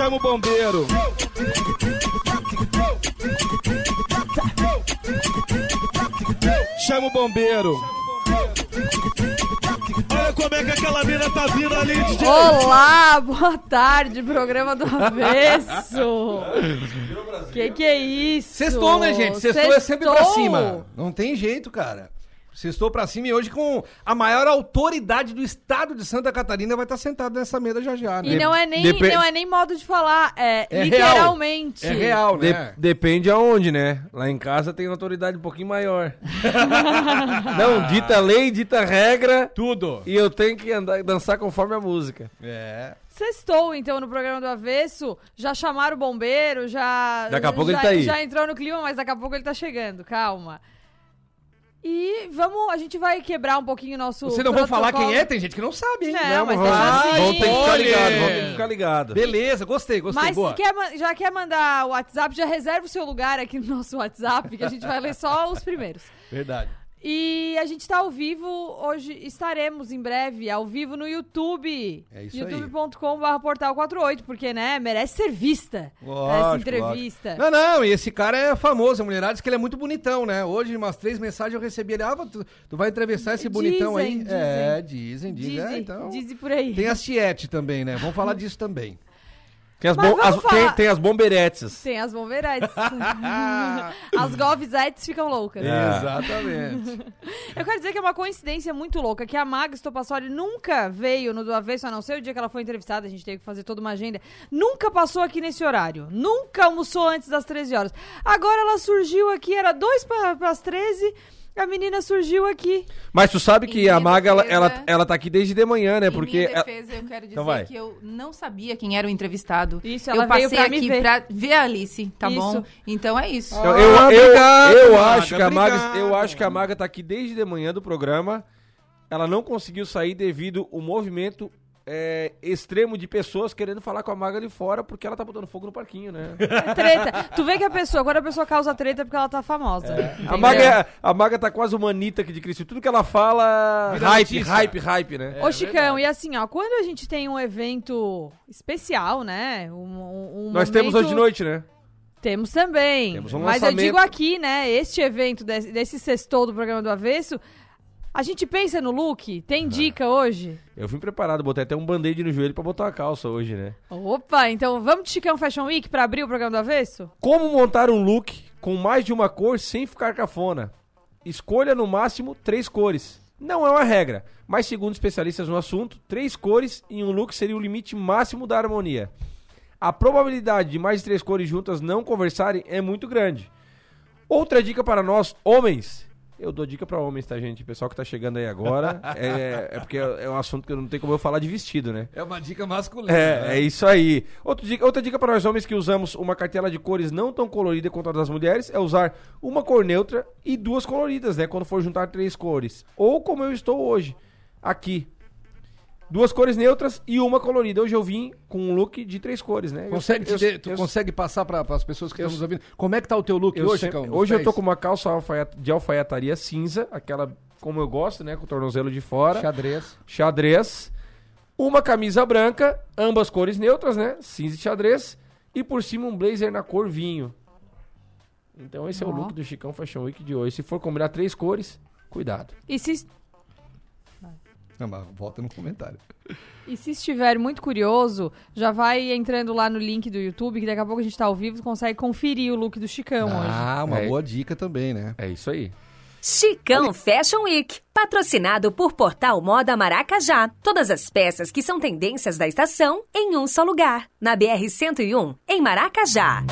Chama o bombeiro. Chama o bombeiro. Olha como é que aquela mina tá vindo ali, DJ. Olá, boa tarde, programa do avesso. que que é isso? Sextou, né, gente? Sextou, é sempre pra Sextou. cima. Não tem jeito, cara. Sextou pra cima e hoje com a maior autoridade do estado de Santa Catarina vai estar sentado nessa mesa já já, né? E não é, nem, Depe- não é nem modo de falar, é, É real. literalmente. É real, De- né? depende aonde, né? Lá em casa tem uma autoridade um pouquinho maior. Não, dita lei, dita regra. Tudo. E eu tenho que andar, dançar conforme a música. É. Sextou, então, no programa do avesso. Já chamaram o bombeiro, já. Daqui a pouco já, ele tá aí. Já entrou no clima, mas daqui a pouco ele tá chegando, calma. E vamos, a gente vai quebrar um pouquinho o nosso. Você não vai falar quem é? Tem gente que não sabe, hein? Não, mas vamos, deixa assim. vamos ter que ficar Olha! ligado, vamos ter que ficar ligado. Beleza, gostei, gostei. Mas boa. se quer, já quer mandar o WhatsApp, já reserva o seu lugar aqui no nosso WhatsApp, que a gente vai ler só os primeiros. Verdade. E a gente tá ao vivo hoje, estaremos em breve ao vivo no YouTube. É isso aí. youtube.com.br portal 48, porque, né, merece ser vista essa Lógico, entrevista. lógico. Não, não, e esse cara é famoso, a mulherada diz que ele é muito bonitão, né? Hoje, umas três mensagens eu recebi ele, ah, tu, tu vai entrevistar esse bonitão aí? Dizem, É, dizem, dizem. Dizem, é, então. dizem por aí. Tem as tiete também, né? Vamos falar disso também. Tem as, bom- as- tem, tem as bomberetes. Tem as bomberetes. as ficam loucas. É. Exatamente. Eu quero dizer que é uma coincidência muito louca, que a Maga Stopassoli nunca veio no do avesso, a não ser o dia que ela foi entrevistada, a gente teve que fazer toda uma agenda, nunca passou aqui nesse horário, nunca almoçou antes das 13 horas. Agora ela surgiu aqui, era dois para as 13, a menina surgiu aqui. Mas tu sabe que Em a Maga, ela, defesa- ela, ela tá aqui desde de manhã, né? Em Porque. ela- defesa, eu quero dizer Então vai. que eu não sabia quem era o entrevistado. Isso, ela eu passei veio pra me aqui ver. pra ver a Alice, tá Isso. bom? Então é isso. Eu, eu, Ah, eu- obrigado, eu Maga, acho que a Maga, obrigado. eu acho que a Maga tá aqui desde de manhã do programa. Ela não conseguiu sair devido ao movimento é, extremo de pessoas querendo falar com a Maga ali fora porque ela tá botando fogo no parquinho, né? É treta. tu vê que a pessoa, quando a pessoa causa treta é porque ela tá famosa. A Entendeu? Maga, é- a Maga tá quase uma Anitta aqui de Cristo. Tudo que ela fala, Vira hype, notícia. hype, hype, né? Ô, Chicão, e assim, ó, quando a gente tem um evento especial, né? Um, um- um Nós temos momento- hoje de noite, né? Temos também. Temos um Mas eu digo aqui, né? Este evento, desse, desse sextou do programa do Avesso, a gente pensa no look? Tem dica hoje? Eu vim preparado, botei até um band-aid no joelho pra botar uma calça hoje, né? Opa, então vamos de Chicão Fashion Week pra abrir o programa do Avesso? Como montar um look com mais de uma cor sem ficar cafona? Escolha no máximo três cores. Não é uma regra, mas segundo especialistas no assunto, três cores em um look seria o limite máximo da harmonia. A probabilidade de mais de três cores juntas não conversarem é muito grande. Outra dica para nós, homens. Eu dou dica para homens, tá, gente? Pessoal que tá chegando aí agora. é, é porque é um assunto que não tem como eu falar de vestido, né? É uma dica masculina. né? É, é isso aí. Outra dica, outra dica para nós homens que usamos uma cartela de cores não tão colorida quanto a das mulheres é usar uma cor neutra e duas coloridas, né? Quando for juntar três cores. Ou como eu estou hoje, aqui. Duas cores neutras e uma colorida. Hoje eu vim com um look de três cores, né? Eu Consegue, te eu- de- tu eu- consegue passar para as pessoas que eu- estão nos ouvindo? Como é que tá o teu look eu hoje, sempre- Chicão? hoje eu tô com uma calça alfaiat- de alfaiataria cinza, aquela como eu gosto, né? Com o tornozelo de fora. xadrez. xadrez, uma camisa branca, ambas cores neutras, né? Cinza e xadrez, e por cima um blazer na cor vinho. Então esse é o look do Chicão Fashion Week de hoje. Se for combinar três cores, cuidado. E se, Não, mas volta no comentário. e se estiver muito curioso, já vai entrando lá no link do YouTube, que daqui a pouco a gente tá ao vivo e consegue conferir o look do Chicão hoje. Ah, uma É. boa dica também, né? É isso aí. Chicão Fashion Week, patrocinado por Portal Moda Maracajá. Todas as peças que são tendências da estação em um só lugar. Na BR-101, em Maracajá.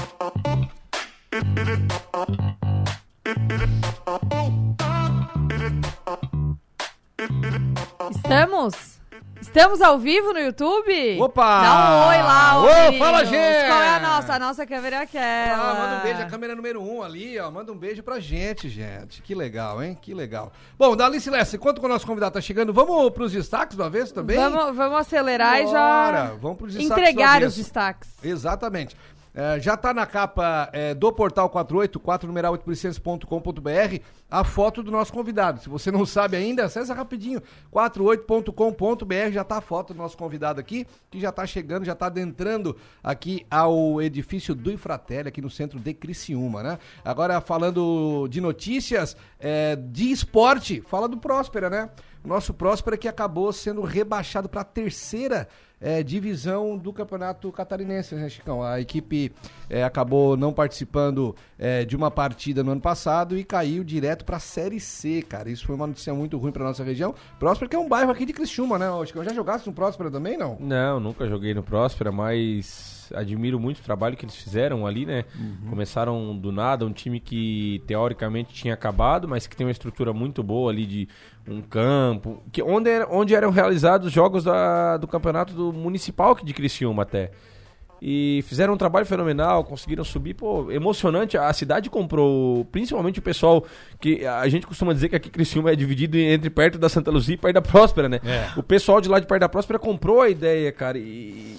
Estamos? Estamos ao vivo no YouTube? Opa! Dá um oi lá, ô, meninos. fala, gente! Qual é a nossa? A nossa câmera é aquela. Ah, manda um beijo, a câmera número um ali, ó. Manda um beijo pra gente, gente. Que legal, hein? Que legal. Bom, Dalice Lessa, enquanto o nosso convidado tá chegando, vamos pros destaques do avesso também? Vamos, vamos acelerar e Bora, já vamos pros destaques entregar os destaques. Exatamente. É, já tá na capa é, do Portal 48, 4 numeral 8%.com.br, a foto do nosso convidado. Se você não sabe ainda, acessa rapidinho, 48.com.br, já tá a foto do nosso convidado aqui, que já tá chegando, já tá adentrando aqui ao edifício do Infratelli, aqui no centro de Criciúma, né? Agora, falando de notícias, é, de esporte, fala do Próspera, né? Nosso Próspera que acabou sendo rebaixado para a terceira é, divisão do Campeonato Catarinense, né, Chicão? A equipe é, acabou não participando é, de uma partida no ano passado e caiu direto para a Série C, cara. Isso foi uma notícia muito ruim para nossa região. Próspera que é um bairro aqui de Criciúma, né, Chicão? Já jogasse no Próspera também, não? Não, nunca joguei no Próspera, mas admiro muito o trabalho que eles fizeram ali, né? Começaram do nada, um time que teoricamente tinha acabado, mas que tem uma estrutura muito boa ali de um campo, que onde, era- onde eram realizados os jogos da- do campeonato do municipal de Criciúma até. E fizeram um trabalho fenomenal, conseguiram subir, pô, emocionante. A cidade comprou, principalmente o pessoal que a gente costuma dizer que aqui Criciúma é dividido entre perto da Santa Luzia e perto da Próspera, né? O pessoal de lá de perto da Próspera comprou a ideia, cara. E,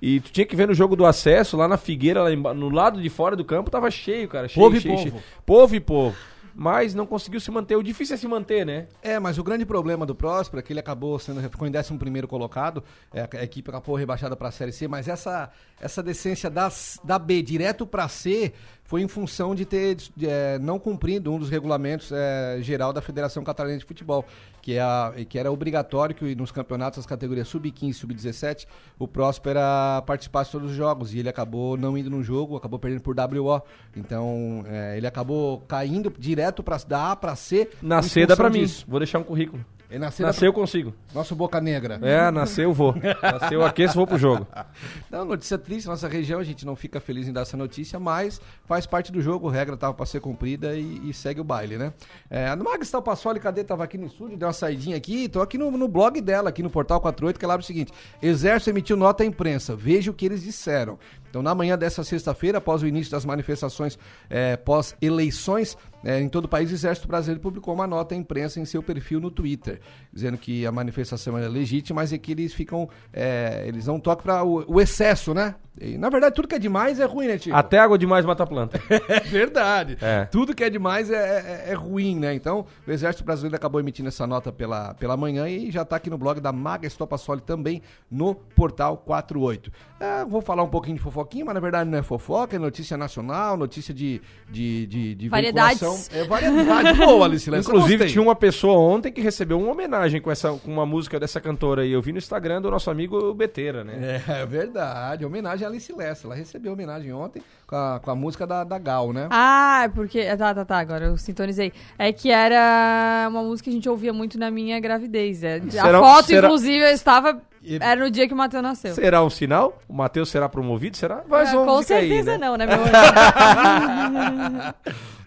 e tu tinha que ver no jogo do acesso, lá na Figueira, lá emba- no lado de fora do campo, tava cheio, cara. Cheio, Povo e cheio, povo. cheio. Povo e povo. Mas não conseguiu se manter. O difícil é se manter, né? É, mas o grande problema do Próspera é que ele acabou sendo ficou em 11 colocado, é, a, a equipe acabou rebaixada para a Série C, mas essa essa decência das, da B direto para C foi em função de ter de, é, não cumprido um dos regulamentos é, geral da Federação Catarinense de Futebol, que, é a, que era obrigatório que nos campeonatos das categorias sub-15 e sub-17 o Próspera participasse de todos os jogos e ele acabou não indo no jogo, acabou perdendo por WO. Então é, ele acabou caindo direto para da A para C. Na C dá pra mim. Vou deixar um currículo. Ele nasceu, Nasceu, eu consigo. nosso Boca Negra. É, nasceu, eu vou. Nasceu, aqueço, vou pro jogo. Não, notícia triste, nossa região, a gente não fica feliz em dar essa notícia, mas faz parte do jogo, regra estava para ser cumprida e, e segue o baile, né? É, a Magistal Passoli, cadê? Tava aqui no estúdio, deu uma saidinha aqui, tô aqui no, no blog dela, aqui no Portal 48, que ela abre o seguinte, Exército emitiu nota à imprensa, veja o que eles disseram. Então, na manhã dessa sexta-feira, após o início das manifestações é, pós-eleições, é, em todo o país, o Exército Brasileiro publicou uma nota à imprensa em seu perfil no Twitter, dizendo que a manifestação é legítima, mas é que eles ficam. é, eles não tocam para o, o excesso, né? E, na verdade, tudo que é demais é ruim, né, Tio? Até água demais mata a planta. É verdade. É. Tudo que é demais é, é- é ruim, né? Então, o Exército Brasileiro acabou emitindo essa nota pela, pela manhã e já tá aqui no blog da Maga Estopassoli também no Portal 48. É, vou falar um pouquinho de fofoquinha, mas na verdade não é fofoca, é notícia nacional, notícia de, de, de, de Variedades. É variedade boa, Alice Lessa, Inclusive, tinha uma pessoa ontem que recebeu uma homenagem com, essa, com uma música dessa cantora aí. Eu vi no Instagram do nosso amigo Beteira, né? É verdade, homenagem a Alice Lessa. Ela recebeu homenagem ontem com a, com a música da, da Gal, né? Ah, é porque. Tá, tá, tá, agora eu sintonizei. É que era uma música que a gente ouvia muito na minha gravidez. É. A Será- foto, será- inclusive, eu estava. Era no dia que o Matheus nasceu. Será um sinal? O Matheus será promovido? Será? Mas É, vamos com ficar aí, certeza né? não, né, meu anjo?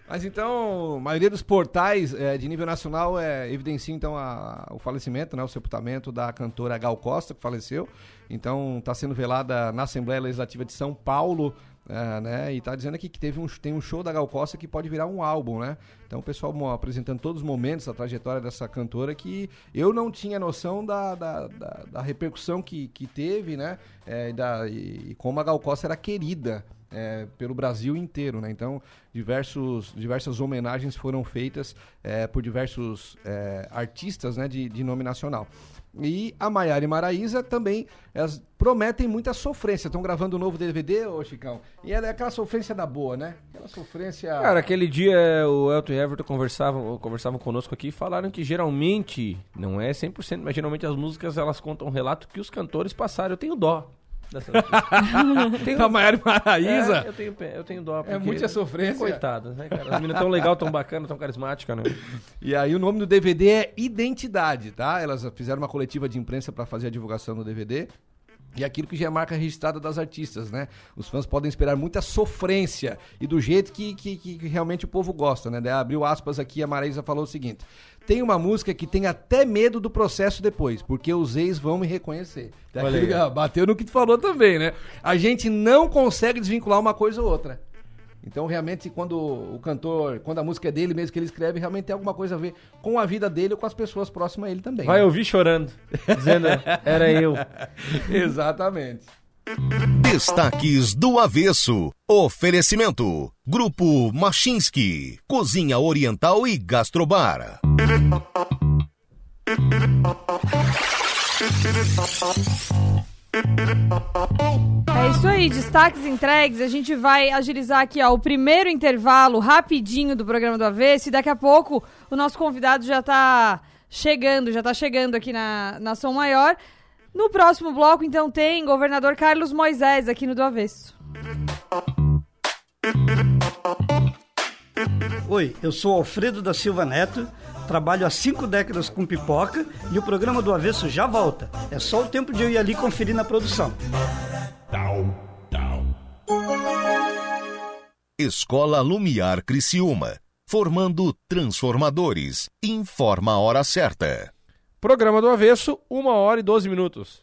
Mas então, a maioria dos portais eh, de nível nacional é, evidencia então a- o falecimento, né, o sepultamento da cantora Gal Costa, que faleceu. Então, está sendo velada na Assembleia Legislativa de São Paulo, eh, né, e está dizendo aqui que teve um, tem um show da Gal Costa que pode virar um álbum, né? Então, o pessoal apresentando todos os momentos da trajetória dessa cantora que eu não tinha noção da, da, da- da repercussão que, que teve, né? e, da- e- e como a Gal Costa era querida é, pelo Brasil inteiro, né? Então, diversos, diversas homenagens foram feitas é, por diversos é, artistas né, de, de nome nacional. E a Maiara e Maraísa também elas prometem muita sofrência. Estão gravando um novo DVD, ô Chicão. E é aquela sofrência da boa, né? Aquela sofrência. Cara, aquele dia o Elton e Everton conversavam, conversavam conosco aqui e falaram que geralmente, não é 100%, mas geralmente as músicas elas contam um relato que os cantores passaram. Eu tenho dó dessa notícia. tenho, a Maiara e Maraísa. É, eu, tenho, eu tenho dó. É muita sofrência. Coitadas, né, cara? As meninas tão legal, tão bacana, tão carismática, né? E aí o nome do DVD é Identidade, tá? Elas fizeram uma coletiva de imprensa para fazer a divulgação do DVD. E aquilo que já é marca registrada das artistas, né? Os fãs podem esperar muita sofrência e do jeito que, que, que realmente o povo gosta, né? Daí abriu aspas aqui, a Maraísa falou o seguinte: tem uma música que tem até medo do processo depois, porque os ex vão me reconhecer. Aí. aquele- bateu no que tu falou também, né? A gente não consegue desvincular uma coisa ou outra. Então, realmente, quando o cantor, quando a música é dele mesmo que ele escreve, realmente tem alguma coisa a ver com a vida dele ou com as pessoas próximas a ele também. Vai né? ouvir chorando, dizendo, era eu. Exatamente. Destaques do Avesso. Oferecimento. Grupo Machinski. Cozinha Oriental e Gastrobar. É isso aí, destaques entregues. A gente vai agilizar aqui ó, o primeiro intervalo rapidinho do programa do Avesso e daqui a pouco o nosso convidado já tá chegando, já tá chegando aqui na, na Som Maior. No próximo bloco, então, tem governador Carlos Moisés aqui no do Avesso. Oi, eu sou Alfredo da Silva Neto, trabalho há cinco décadas com pipoca e o programa do Avesso já volta. É só o tempo de eu ir ali conferir na produção. Escola Lumiar Criciúma. Formando transformadores. Informa a hora certa. Programa do Avesso, 1 hora e 12 minutos.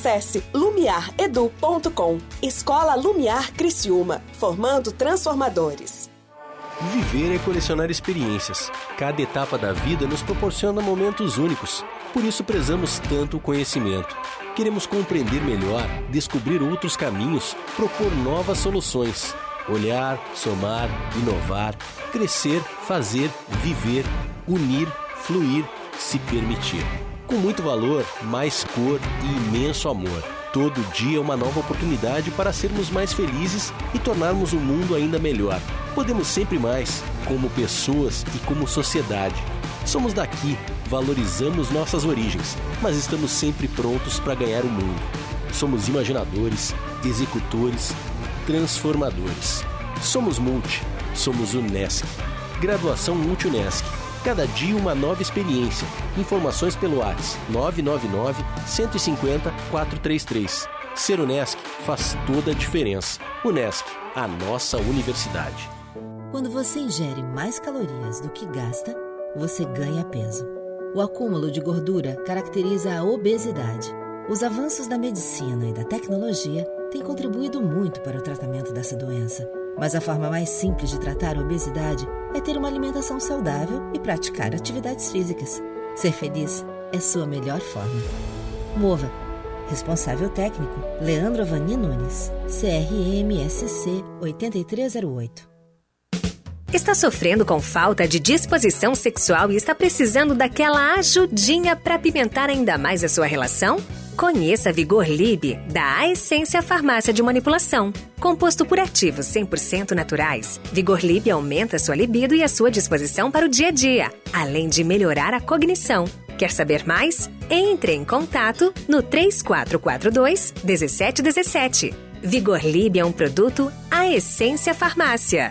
Acesse lumiaredu.com. Escola Lumiar Criciúma, formando transformadores. Viver é colecionar experiências. Cada etapa da vida nos proporciona momentos únicos. Por isso prezamos tanto o conhecimento. Queremos compreender melhor, descobrir outros caminhos, propor novas soluções. Olhar, somar, inovar, crescer, fazer, viver, unir, fluir, se permitir. Com muito valor, mais cor e imenso amor. Todo dia é uma nova oportunidade para sermos mais felizes e tornarmos o mundo ainda melhor. Podemos sempre mais, como pessoas e como sociedade. Somos daqui, valorizamos nossas origens, mas estamos sempre prontos para ganhar o mundo. Somos imaginadores, executores, transformadores. Somos Multi, somos Unesc. Graduação Multi Unesc. Cada dia uma nova experiência. Informações pelo WhatsApp 999 150 433. Ser Unesc faz toda a diferença. Unesc, a nossa universidade. Quando você ingere mais calorias do que gasta, você ganha peso. O acúmulo de gordura caracteriza a obesidade. Os avanços da medicina e da tecnologia têm contribuído muito para o tratamento dessa doença. Mas a forma mais simples de tratar a obesidade é ter uma alimentação saudável e praticar atividades físicas. Ser feliz é sua melhor forma. Mova. Responsável técnico: Leandro Avani Nunes. CRMSC 8308. Está sofrendo com falta de disposição sexual e está precisando daquela ajudinha para pimentar ainda mais a sua relação? Conheça Vigor Lib da Essência Farmácia de Manipulação. Composto por ativos 100% naturais, Vigor Lib aumenta sua libido e a sua disposição para o dia a dia, além de melhorar a cognição. Quer saber mais? Entre em contato no 3442 1717. Vigor Lib é um produto A Essência Farmácia.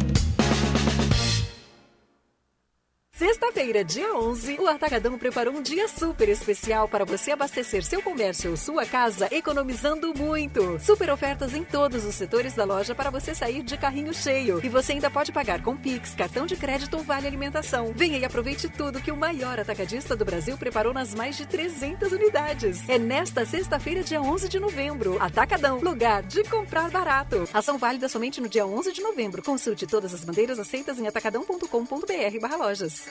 Sexta-feira, dia 11, o Atacadão preparou um dia super especial para você abastecer seu comércio ou sua casa economizando muito. Super ofertas em todos os setores da loja para você sair de carrinho cheio. E você ainda pode pagar com Pix, cartão de crédito ou vale alimentação. Venha e aproveite tudo que o maior atacadista do Brasil preparou nas mais de 300 unidades. É nesta sexta-feira, dia 11 de novembro. Atacadão, lugar de comprar barato. Ação válida somente no dia 11 de novembro. Consulte todas as bandeiras aceitas em atacadão.com.br/lojas.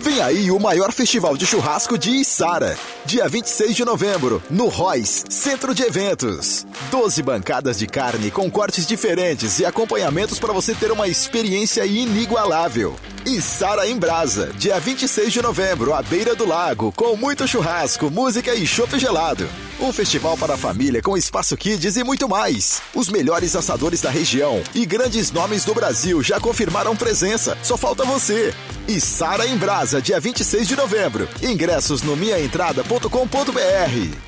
Vem aí o maior festival de churrasco de Içara. Dia 26 de novembro, no Royce, Centro de Eventos. 12 bancadas de carne com cortes diferentes e acompanhamentos para você ter uma experiência inigualável. Içara em Brasa, dia 26 de novembro, à beira do lago, com muito churrasco, música e chopp gelado. Um festival para a família com espaço kids e muito mais. Os melhores assadores da região e grandes nomes do Brasil já confirmaram presença. Só falta você. Içara em Brasa, dia 26 de novembro. Ingressos no minhaentrada.com.br.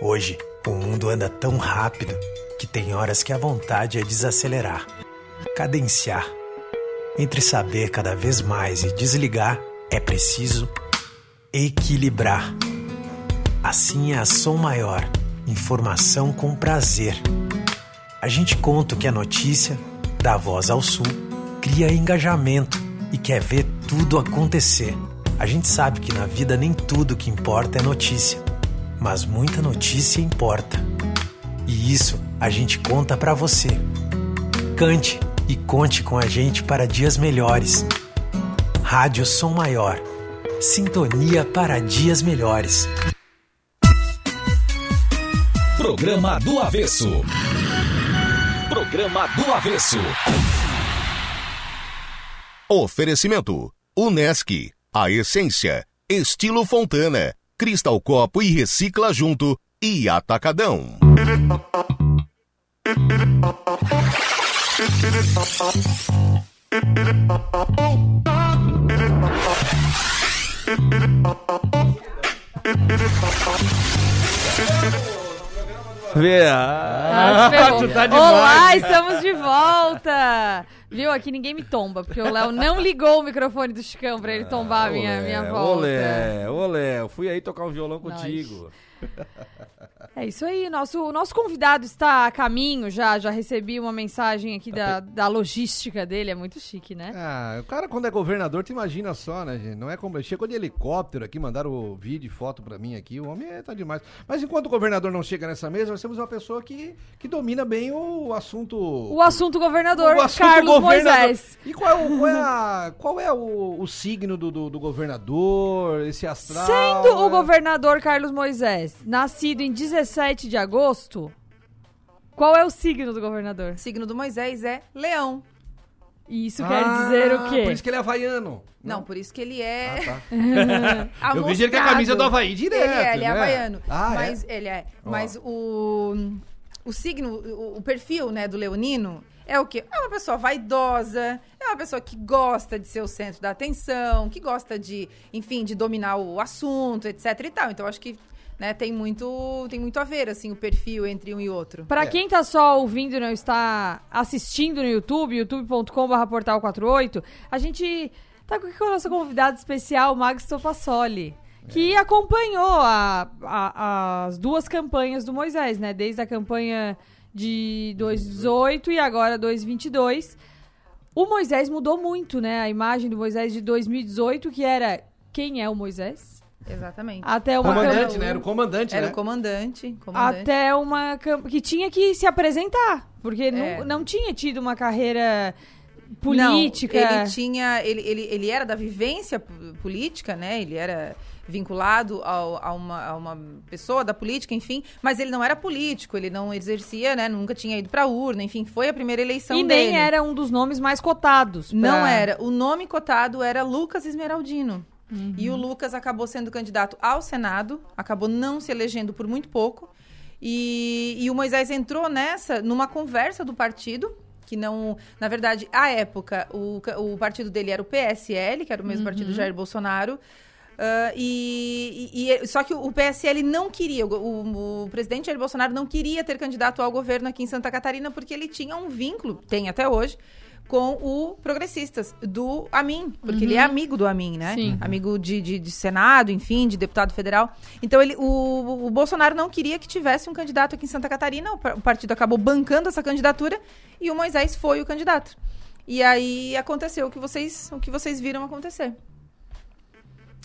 Hoje, o mundo anda tão rápido que tem horas que a vontade é desacelerar, cadenciar. Entre saber cada vez mais e desligar, é preciso equilibrar. Assim é a Som Maior, informação com prazer. A gente conta que é notícia, dá voz ao sul, cria engajamento e quer ver tudo acontecer. A gente sabe que na vida nem tudo que importa é notícia, mas muita notícia importa. E isso a gente conta pra você. Cante e conte com a gente para dias melhores. Rádio Som Maior. Sintonia para dias melhores. Programa do Avesso. Programa do Avesso. Oferecimento: Unesc, a essência, estilo Fontana, Cristal Copo e Recicla Junto e Atacadão. Vê, Ah, ah, tá Olá, estamos de volta! Viu? Aqui ninguém me tomba, porque o Léo não ligou o microfone do Chicão pra ele tombar a minha, minha volta. Olé, olé, eu fui aí tocar um violão contigo. É isso aí, nosso, nosso convidado está a caminho já, já recebi uma mensagem aqui da, da logística dele, é muito chique, né? Ah, o cara quando é governador, tu imagina só, né, gente? Não é como... Chegou de helicóptero aqui, mandaram o vídeo e foto pra mim aqui, o homem é, tá demais. Mas enquanto o governador não chega nessa mesa, nós temos uma pessoa que, que domina bem o assunto... O assunto governador, O assunto Carlos governador. Moisés. E qual é o, qual é a- qual é o, o signo do, do, do governador, esse astral? Sendo o é? governador Carlos Moisés nascido em 17 de agosto, qual é o signo do governador? O signo do Moisés é leão. E isso quer dizer o quê? Ah, Por isso que ele é havaiano. Não, por isso que ele é. Ah, tá. Eu vejo ele com a camisa do Havaí direto, Ele é, ele é né? havaiano. Ah, é? mas ele é. Ó. Mas o, o signo, o, o perfil né, do leonino é o quê? É uma pessoa vaidosa, é uma pessoa que gosta de ser o centro da atenção, que gosta de, enfim, de dominar o assunto, etc e tal. Então, acho que né, tem, muito, tem muito a ver, assim, o perfil entre um e outro. Pra quem tá só ouvindo e não está assistindo no YouTube, youtube.com.br portal 48, a gente tá aqui com a nossa convidada especial, Max Topassoli, que acompanhou a- a- as duas campanhas do Moisés, né? Desde a campanha de 2018 e agora 2022. O Moisés mudou muito, né? A imagem do Moisés de 2018, que era quem é o Moisés? Exatamente. Até uma Comandante, né? Era o comandante, Era né? o comandante. comandante. até uma que tinha que se apresentar, porque É. não, não tinha tido uma carreira política. Não, ele tinha. Ele, ele, ele era da vivência política, né? Ele era vinculado ao- a, uma, a uma pessoa da política, enfim, mas ele não era político, ele não exercia, né? Nunca tinha ido pra urna, enfim, foi a primeira eleição E dele. nem era um dos nomes mais cotados. pra- Não era. O nome cotado era Lucas Esmeraldino. Uhum. E o Lucas acabou sendo candidato ao Senado, acabou não se elegendo por muito pouco. E, e o Moisés entrou nessa numa conversa do partido, que não. Na verdade, à época, o, o partido dele era o PSL, que era o mesmo Uhum. partido do Jair Bolsonaro. Ah, e, e- só que o PSL não queria, o, o- presidente Jair Bolsonaro não queria ter candidato ao governo aqui em Santa Catarina porque ele tinha um vínculo, tem até hoje, com o Progressistas, do Amin, porque Uhum. ele é amigo do Amin, né? Sim. Amigo de, de, de Senado, enfim, de deputado federal. Então ele, o, o Bolsonaro não queria que tivesse um candidato aqui em Santa Catarina, o, o partido acabou bancando essa candidatura e o Moisés foi o candidato. E aí aconteceu o que vocês, o que vocês viram acontecer.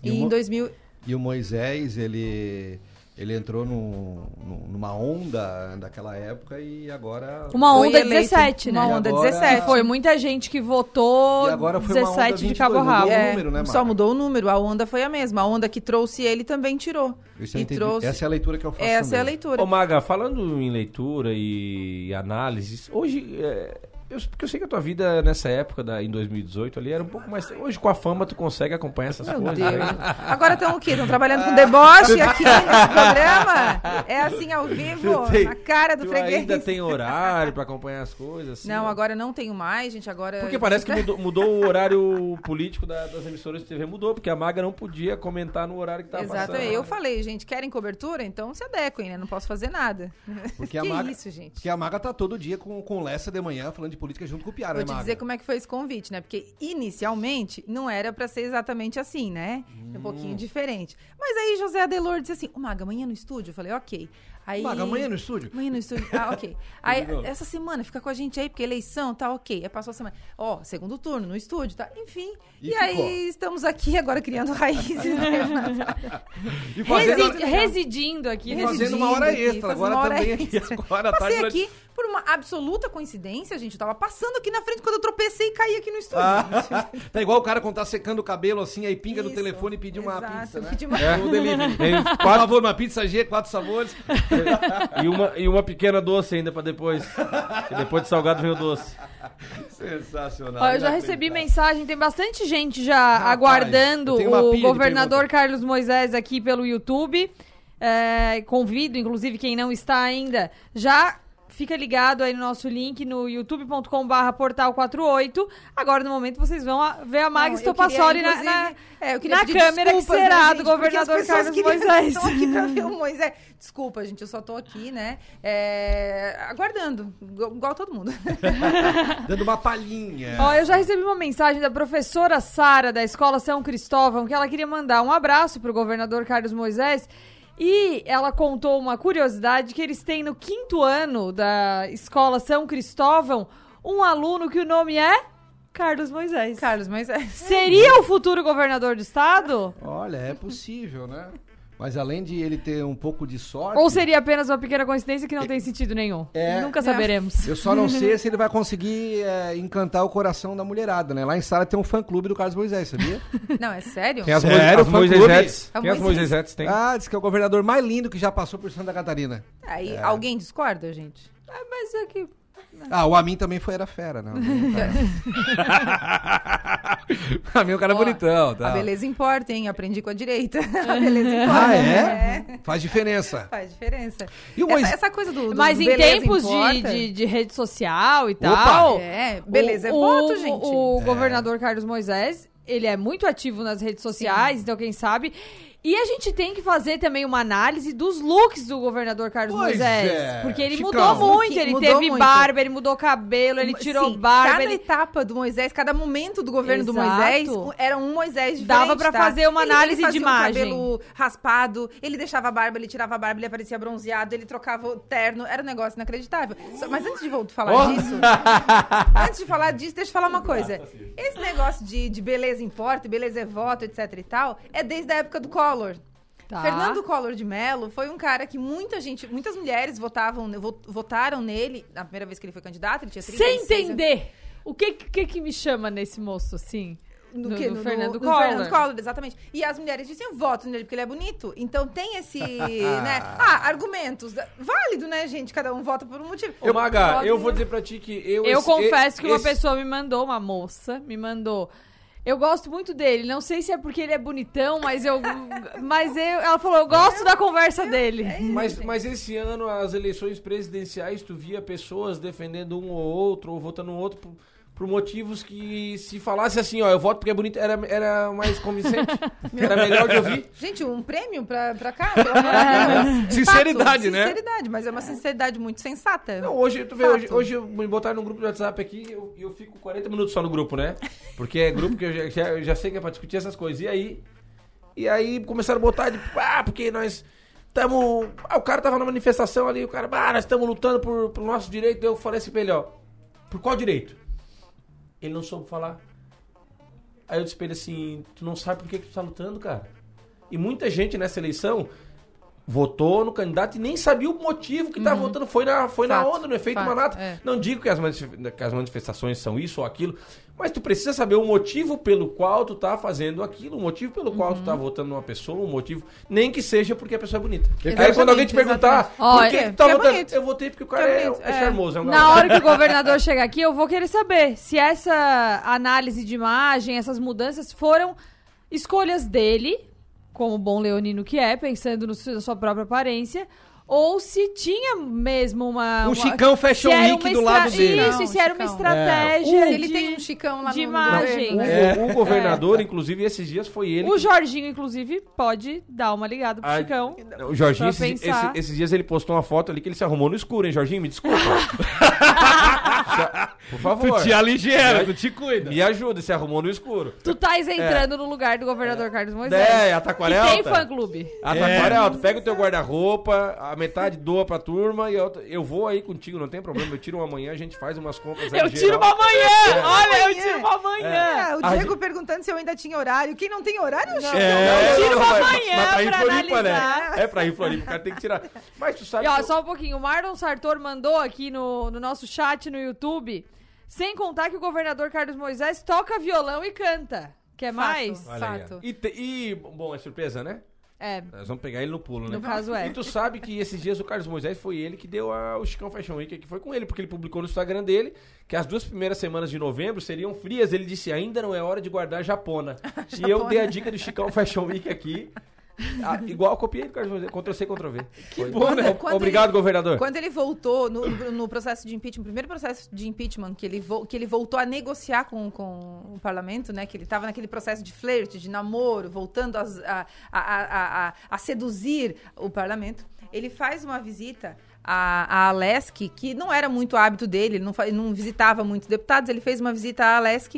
E E, o em Mo- 2000. E o Moisés, ele, ele entrou num- num- numa onda daquela época e agora... Uma onda eleito. 17, né? Uma E onda agora- 17. Que foi muita gente que votou E agora foi uma onda 17 de 22, cabo rabo. É, número, né, só mudou o número, a onda foi a mesma. A onda que trouxe ele também tirou. E trouxe... Essa é a leitura que eu faço Essa é a também. leitura. Ô, Maga, falando em leitura e análises, hoje. é, eu, porque eu sei que a tua vida nessa época, da, em 2018, ali, era um pouco mais. Hoje, com a fama, tu consegue acompanhar essas Meu coisas. Deus. né? Agora estão o quê? Estão trabalhando com deboche aqui nesse programa? É assim ao vivo, tem- na cara do tu freguês. ainda tem horário pra acompanhar as coisas? assim, Não, né? agora não tenho mais, gente. Agora. Porque parece que mudou, mudou o horário político da- das emissoras de TV, mudou, porque a Maga não podia comentar no horário que tava Exato, passando. eu falei, gente, querem cobertura? Então se adequem, né? Não posso fazer nada. Porque a que Maga, isso, gente? Porque a Maga tá todo dia com, com Lessa de manhã falando de política junto com o Piara, Vou né, te Maga? dizer como é que foi esse convite, né? Porque inicialmente não era pra ser exatamente assim, né? É um Hum. pouquinho diferente. Mas aí José Adelor disse assim: Ô Maga, amanhã no estúdio? Eu falei, ok. Aí... Maga, amanhã no estúdio? Amanhã no estúdio. Ah, ok. Aí, essa semana, fica com a gente aí, porque eleição, tá ok. Aí passou a semana. Ó, segundo turno, no estúdio, tá? Enfim. E E, aí estamos aqui agora criando raízes. né? E fazendo, Resi- residindo aqui e fazendo dia. uma hora aqui, extra. fazendo Agora uma hora também aqui. extra. Agora tá Passei durante- aqui por uma absoluta coincidência, gente. Eu tava passando aqui na frente quando eu tropecei e caí aqui no estúdio. Ah, tá igual o cara quando tá secando o cabelo assim, aí pinga no Isso, telefone e pedir uma pizza, né? uma- É. O delivery. Por quatro- favor, uma pizza G, quatro sabores. E uma, e uma pequena doce ainda pra depois. E depois de salgado vem o doce. Sensacional. Ó, eu já recebi mensagem, tem bastante gente já Rapaz, aguardando o governador. Carlos Moisés aqui pelo YouTube. É, convido, inclusive, quem não está ainda, já fica ligado aí no nosso link no youtube.com/barra portal 48. Agora, no momento, vocês vão ver a Magis Topassoli na, na, é, na câmera que será né, do gente? Governador Carlos queriam- Moisés. Aqui pra ver o Moisés. Desculpa, gente, eu só tô aqui, né? é, aguardando, igual, igual todo mundo. Dando uma palhinha. Ó, eu já recebi uma mensagem da professora Sara, da Escola São Cristóvão, que ela queria mandar um abraço pro governador Carlos Moisés. E ela contou uma curiosidade que eles têm no quinto ano da Escola São Cristóvão um aluno que o nome é Carlos Moisés. Carlos Moisés. Seria o futuro governador do estado? Olha, é possível, né? Mas além de ele ter um pouco de sorte. Ou seria apenas uma pequena coincidência que não tem sentido nenhum? É. Nunca saberemos. Eu só não sei se ele vai conseguir é, encantar o coração da mulherada, né? Lá em Sara tem um fã-clube do Carlos Moisés, sabia? Não, é sério? Tem as, Sério, as? Moisesetes. A Tem as Moisés. Moisesetes, tem. Ah, diz que é o governador mais lindo que já passou por Santa Catarina. Aí, É. alguém discorda, gente? Ah, mas é que... Ah, o Amin também foi, era fera, né? O Amin, cara- Amin é um cara Ó, bonitão, tá? A beleza importa, hein? Aprendi com a direita. a beleza importa. Ah, é? Faz diferença. Faz diferença. E o essa, essa coisa do, do Mas do em tempos de, de, de rede social e tal. É, beleza é o, voto, o- gente. O É. governador Carlos Moisés, ele é muito ativo nas redes sociais, então quem sabe. E a gente tem que fazer também uma análise dos looks do governador Carlos Pois Moisés. é, Porque ele Chicão. mudou muito, ele Mudou teve muito. barba, ele mudou cabelo, ele tirou Sim, barba. Cada ele- etapa do Moisés, cada momento do governo do Exato. Moisés era um Moisés diferente. Dava pra tá? fazer uma Ele- análise ele de fazia imagem. O cabelo raspado, ele deixava a barba, ele tirava a barba, ele aparecia bronzeado, ele trocava o terno. Era um negócio inacreditável. Só- mas antes de voltar falar Oh. disso, antes de falar disso, deixa eu falar uma coisa. Esse negócio de, de beleza importa, beleza é voto, etc e tal, é desde a época do Collor. Tá. Fernando Collor de Mello foi um cara que muita gente, muitas mulheres votavam, vo- votaram nele na primeira vez que ele foi candidato, ele tinha 36 Sem anos. entender. O que, que que me chama nesse moço, assim? No, No- que? no No, Fernando no Collor. Fernando Collor, exatamente. E as mulheres dizem voto nele porque ele é bonito. Então tem esse, né? Ah, argumentos. Válido, né, gente? Cada um vota por um motivo. Ô, Maga, eu vou dizer pra ti que eu... Eu esse- confesso que uma pessoa me mandou, uma moça, me mandou. Eu gosto muito dele. Não sei se é porque ele é bonitão, mas eu. Mas eu, ela falou, eu gosto da conversa dele. Mas, mas esse ano, as eleições presidenciais, tu via pessoas defendendo um ou outro, ou votando um outro por, por motivos que, se falasse assim, ó, eu voto porque é bonito, era, era mais convincente. era melhor de ouvir. Gente, um prêmio pra, pra cá? Deus. Sinceridade, Fato, né? Sinceridade, mas é uma sinceridade muito sensata. Não, hoje, tu vê, Fato. hoje, hoje eu me botaram num grupo de WhatsApp aqui e eu, eu fico 40 minutos só no grupo, né? Porque é grupo que eu já, já, eu já sei que é pra discutir essas coisas. E aí, e aí começaram a botar, de, ah, porque nós estamos... Ah, o cara tava na manifestação ali, o cara, ah, nós estamos lutando por, pelo nosso direito. Eu falei assim pra ele, ó, por qual direito? Ele não soube falar. Aí eu disse pra ele assim, tu não sabe por que, que tu tá lutando, cara? E muita gente nessa eleição votou no candidato e nem sabia o motivo que tá votando. Foi na, foi na onda, no efeito fato, manata. é. Não digo que as, que as manifestações são isso ou aquilo, mas tu precisa saber o motivo pelo qual tu tá fazendo aquilo, o motivo pelo qual tu tá votando numa pessoa, um motivo, nem que seja porque a pessoa é bonita. Aí Exatamente, quando alguém te perguntar, exatamente. por que, que tu tá é votando? bonito. eu votei porque o cara é é, é é. charmoso, é um Na garoto. hora que o governador chegar aqui, eu vou querer saber se essa análise de imagem, essas mudanças foram escolhas dele, como bom leonino que é, pensando na sua própria aparência, ou se tinha mesmo uma... Um uma- Chicão Fashion Week do lado dele. Isso, e se era uma estratégia Se ele de, tem um chicão lá de no, imagem. no O, governo, né? o governador, inclusive, esses dias foi ele O que Jorginho, inclusive, pode dar uma ligada pro Ah, Chicão. O Jorginho, esses, esse- esses dias ele postou uma foto ali que ele se arrumou no escuro, hein, Jorginho? Me desculpa. Por favor. Tu te aligera, Me- tu te cuida. Me ajuda, se arrumou no escuro. Tu tá entrando no lugar do governador Carlos Moisés. É, a Taquara é que tem fã-clube. A É. taquara é alta. Pega o teu guarda-roupa, a metade doa pra turma e a outra, eu vou aí contigo, não tem problema. Eu tiro uma manhã, a gente faz umas compras aí Eu geral. tiro uma manhã! É. Olha, eu tiro uma manhã! É, o A Diego gente- perguntando se eu ainda tinha horário. Quem não tem horário, não. É, tira uma mas- manhã mas pra ir pra Floripa, né? analisar. É pra ir Floripa, o cara tem que tirar. Mas tu sabe E ó, que eu- só um pouquinho. O Marlon Sartor mandou aqui no, no nosso chat no YouTube. Sem contar que o governador Carlos Moisés toca violão e canta. Quer mais? Aí, ó. Fato. E, te- e, bom, é surpresa, né? É. Nós vamos pegar ele no pulo, né? No caso é. E tu sabe que esses dias o Carlos Moisés foi ele que deu a, o Chicão Fashion Week, que foi com ele, porque ele publicou no Instagram dele que as duas primeiras semanas de novembro seriam frias. Ele disse, ainda não é hora de guardar japona. e eu dei a dica do Chicão Fashion Week aqui. Ah, igual eu copiei do Carlos Moisés, Ctrl C, Ctrl V. Foi. bom, né? Quando Obrigado, ele- governador. Quando ele voltou no, no processo de impeachment, primeiro processo de impeachment, que ele, vo- que ele voltou a negociar com, com o parlamento, né? Que ele estava naquele processo de flerte, de namoro, voltando a, a, a, a, a seduzir o parlamento. Ele faz uma visita a, a Alesk, que não era muito hábito dele, ele não, não visitava muitos deputados, ele fez uma visita a Alesk.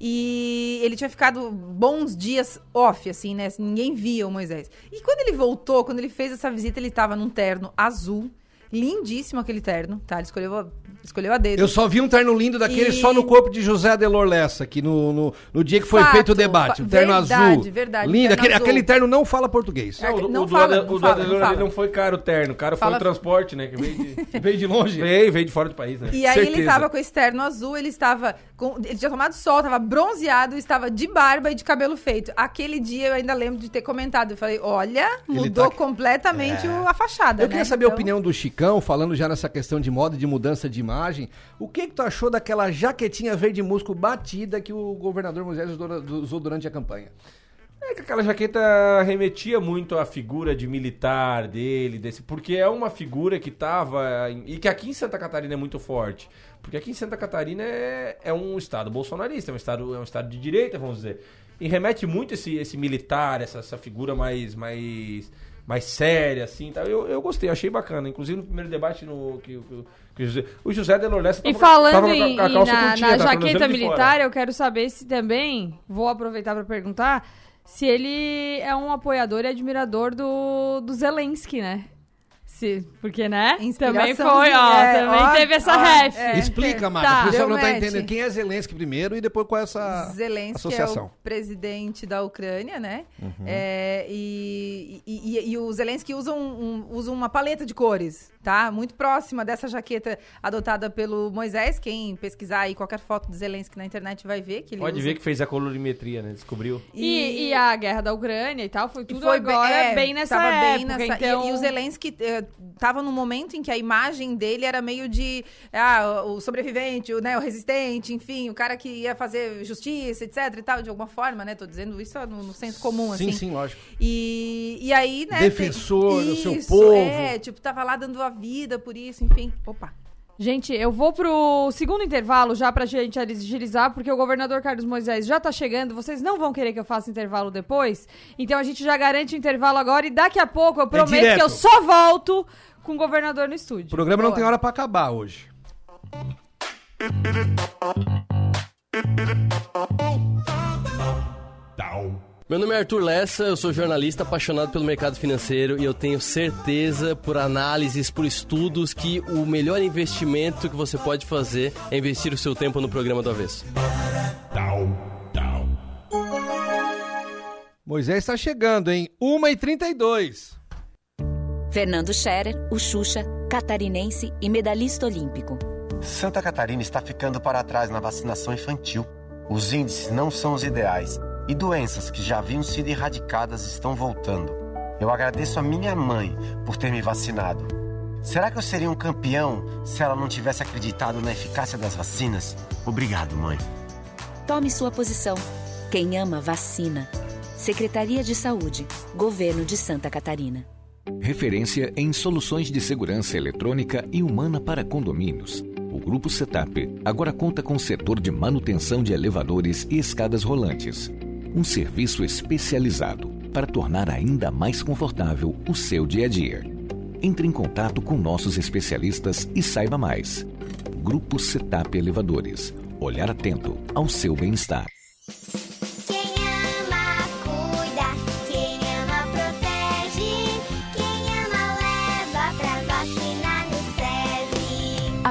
E ele tinha ficado bons dias off, assim, né? Assim, Ninguém via o Moisés. E quando ele voltou, quando ele fez essa visita, ele tava num terno azul. Lindíssimo aquele terno, tá? Ele escolheu a, escolheu a dedo. Eu só vi um terno lindo daquele E- só no corpo de José Adelor Lessa, aqui no, no, no dia que foi Fato, feito o debate. fa- Um terno verdade, azul. verdade, Lindo. terno Aquele, azul. aquele terno não fala português. É, Não, o, não o fala, não o do Adelor não fala. não foi caro o terno. O cara Fala- foi o transporte, né? Que veio de, Veio de longe. veio, veio de fora do país, né? E aí ele Certeza. tava com esse terno azul, ele estava com. Ele tinha tomado sol, tava bronzeado, estava de barba e de cabelo feito. Aquele dia eu ainda lembro de ter comentado. Eu falei, olha, Ele mudou tá- completamente o- a fachada. Eu queria né? saber a Então- opinião do Chicão, falando já nessa questão de moda de mudança de imagem. O que, que tu achou daquela jaquetinha verde musgo batida que o governador Moisés usou, durante a campanha? É que aquela jaqueta remetia muito à figura de militar dele, desse, porque é uma figura que tava. em- E que aqui em Santa Catarina é muito forte. Porque aqui em Santa Catarina é, é um estado bolsonarista, é um estado, é um estado de direita, vamos dizer. E remete muito esse, esse militar, essa, essa figura mais. mais mais séria, assim, tá? eu, eu gostei, achei bacana. Inclusive no primeiro debate no, que, que- que o José, o José de Loressa E tava- falando tava em, com a em- calça na, curtinha, na tá? jaqueta militar, eu quero saber se também, vou aproveitar para perguntar, se ele é um apoiador e admirador do, do Zelensky, né? Se, porque, né? Também foi, ó, é, também ó, teve essa ó, ref. é. Explica, Marcos. Tá. o pessoal não tá entendendo quem é Zelensky primeiro e depois qual é essa Zelensky associação. é o presidente da Ucrânia, né? Uhum. É, e, e, e- e o Zelensky usa, um- um- usa uma paleta de cores. Tá? Muito próxima dessa jaqueta adotada pelo Moisés. Quem pesquisar aí qualquer foto de Zelensky na internet vai ver que ele Pode usa. ver que fez a colorimetria, né? Descobriu. E, e a guerra da Ucrânia e tal, foi tudo foi agora é, bem nessa tava época. bem nessa- e- então... e, o Zelensky eh, tava num momento em que a imagem dele era meio de ah, o sobrevivente, o, né, o resistente, enfim, o cara que ia fazer justiça, etc e tal, de alguma forma, né? Tô dizendo isso no, no senso comum, assim. Sim, sim, lógico. E, e aí, né? Defensor tem- do seu povo. É, tipo, tava lá dando a vida por isso, enfim. Opa. Gente, eu vou pro segundo intervalo já pra gente agilizar, porque o governador Carlos Moisés já tá chegando. Vocês não vão querer que eu faça intervalo depois. Então a gente já garante o intervalo agora e daqui a pouco eu prometo direto. que eu só volto com o governador no estúdio. O programa não Boa. tem hora pra acabar hoje. Meu nome é Arthur Lessa, eu sou jornalista apaixonado pelo mercado financeiro e eu tenho certeza, por análises, por estudos, que o melhor investimento que você pode fazer é investir o seu tempo no programa do Avesso. Moisés está chegando, hein? 1h32. Fernando Scherer, o Xuxa, catarinense e medalhista olímpico. Santa Catarina está ficando para trás na vacinação infantil. Os índices não são os ideais e doenças que já haviam sido erradicadas estão voltando. Eu agradeço a minha mãe por ter me vacinado. Será que eu seria um campeão se ela não tivesse acreditado na eficácia das vacinas? Obrigado, mãe. Tome sua posição. Quem ama, vacina. Secretaria de Saúde, Governo de Santa Catarina. Referência em soluções de segurança eletrônica e humana para condomínios. O Grupo Setup agora conta com o setor de manutenção de elevadores e escadas rolantes. Um serviço especializado para tornar ainda mais confortável o seu dia a dia. Entre em contato com nossos especialistas e saiba mais. Grupo Setup Elevadores. Olhar atento ao seu bem-estar.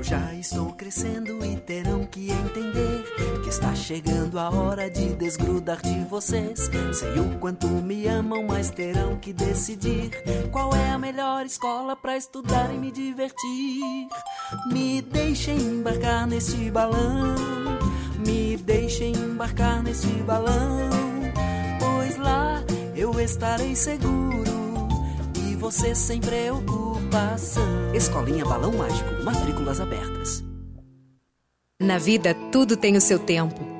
Eu já estou crescendo e terão que entender que está chegando a hora de desgrudar de vocês. Sei o quanto me amam, mas terão que decidir qual é a melhor escola para estudar e me divertir. Me deixem embarcar neste balão, me deixem embarcar neste balão, pois lá eu estarei seguro e você sem preocupação. Escolinha Balão Mágico, matrículas abertas. Na vida, tudo tem o seu tempo.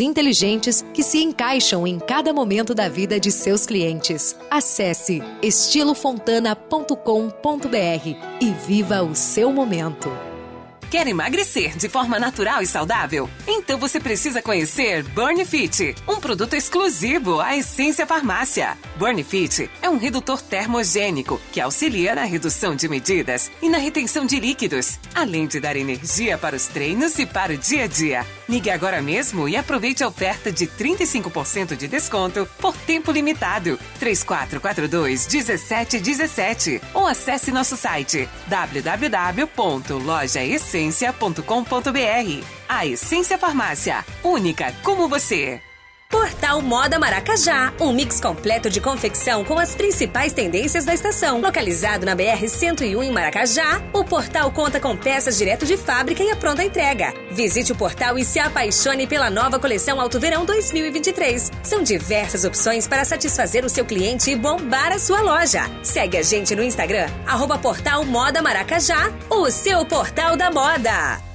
inteligentes que se encaixam em cada momento da vida de seus clientes. Acesse estilofontana.com.br e viva o seu momento. Quer emagrecer de forma natural e saudável? Então você precisa conhecer Burn Fit, um produto exclusivo à Essência Farmácia. Burn Fit é um redutor termogênico que auxilia na redução de medidas e na retenção de líquidos, além de dar energia para os treinos e para o dia a dia. Ligue agora mesmo e aproveite a oferta de 35% de desconto por tempo limitado. 3442 1717 ou acesse nosso site www.lojaessência.com.br. A Essência Farmácia, única como você. Portal Moda Maracajá, um mix completo de confecção com as principais tendências da estação. Localizado na BR 101 em Maracajá, o portal conta com peças direto de fábrica e a pronta entrega. Visite o portal e se apaixone pela nova coleção Alto Verão 2023. São diversas opções para satisfazer o seu cliente e bombar a sua loja. Segue a gente no Instagram, arroba Portal Moda Maracajá, o seu portal da moda.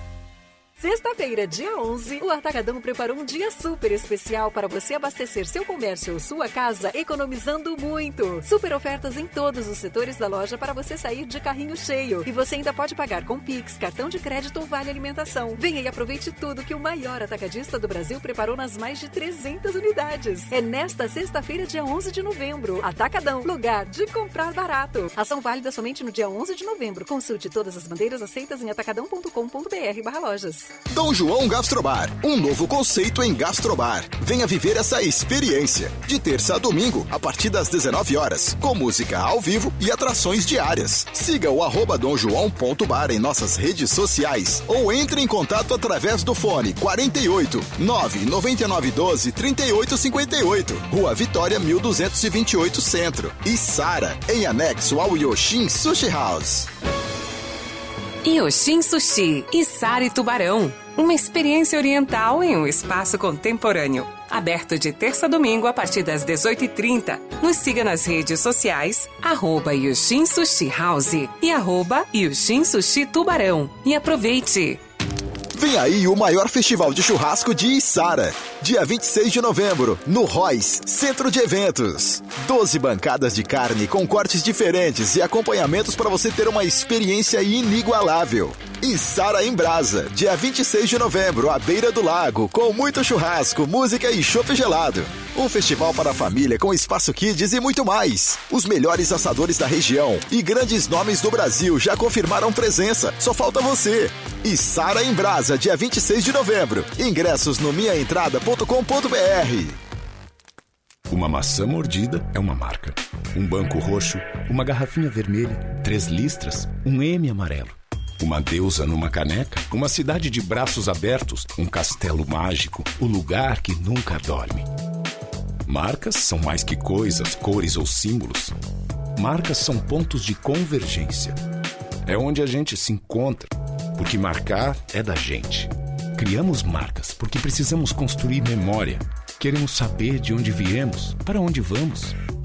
Sexta-feira, dia 11, o Atacadão preparou um dia super especial para você abastecer seu comércio ou sua casa economizando muito. Super ofertas em todos os setores da loja para você sair de carrinho cheio. E você ainda pode pagar com Pix, cartão de crédito ou vale alimentação. Venha e aproveite tudo que o maior atacadista do Brasil preparou nas mais de 300 unidades. É nesta sexta-feira, dia 11 de novembro. Atacadão, lugar de comprar barato. Ação válida somente no dia 11 de novembro. Consulte todas as bandeiras aceitas em atacadão.com.br barra lojas. Dom João Gastrobar, um novo conceito em gastrobar. Venha viver essa experiência. De terça a domingo, a partir das 19 horas, com música ao vivo e atrações diárias. Siga o arroba domjoão.bar em nossas redes sociais ou entre em contato através do fone 48 999 12 38 58, Rua Vitória 1228 Centro e Sara, em anexo ao Yoshin Sushi House. Yoshin Sushi e Sari Tubarão. Uma experiência oriental em um espaço contemporâneo. Aberto de terça a domingo a partir das 18h30. Nos siga nas redes sociais, arroba Yoshin Sushi House e arroba Yoshin Sushi Tubarão. E aproveite! Vem aí o maior festival de churrasco de Içara. Dia 26 de novembro, no Royce, Centro de Eventos. 12 bancadas de carne com cortes diferentes e acompanhamentos para você ter uma experiência inigualável. Içara em Brasa, dia 26 de novembro, à beira do lago, com muito churrasco, música e chopp gelado. Um festival para a família com espaço kids e muito mais. Os melhores assadores da região e grandes nomes do Brasil já confirmaram presença. Só falta você. E Sara em Brasa, dia 26 de novembro. Ingressos no minhaentrada.com.br. Uma maçã mordida é uma marca. Um banco roxo, uma garrafinha vermelha, três listras, um M amarelo. Uma deusa numa caneca, uma cidade de braços abertos, um castelo mágico, o lugar que nunca dorme. Marcas são mais que coisas, cores ou símbolos. Marcas são pontos de convergência. É onde a gente se encontra, porque marcar é da gente. Criamos marcas porque precisamos construir memória. Queremos saber de onde viemos, para onde vamos.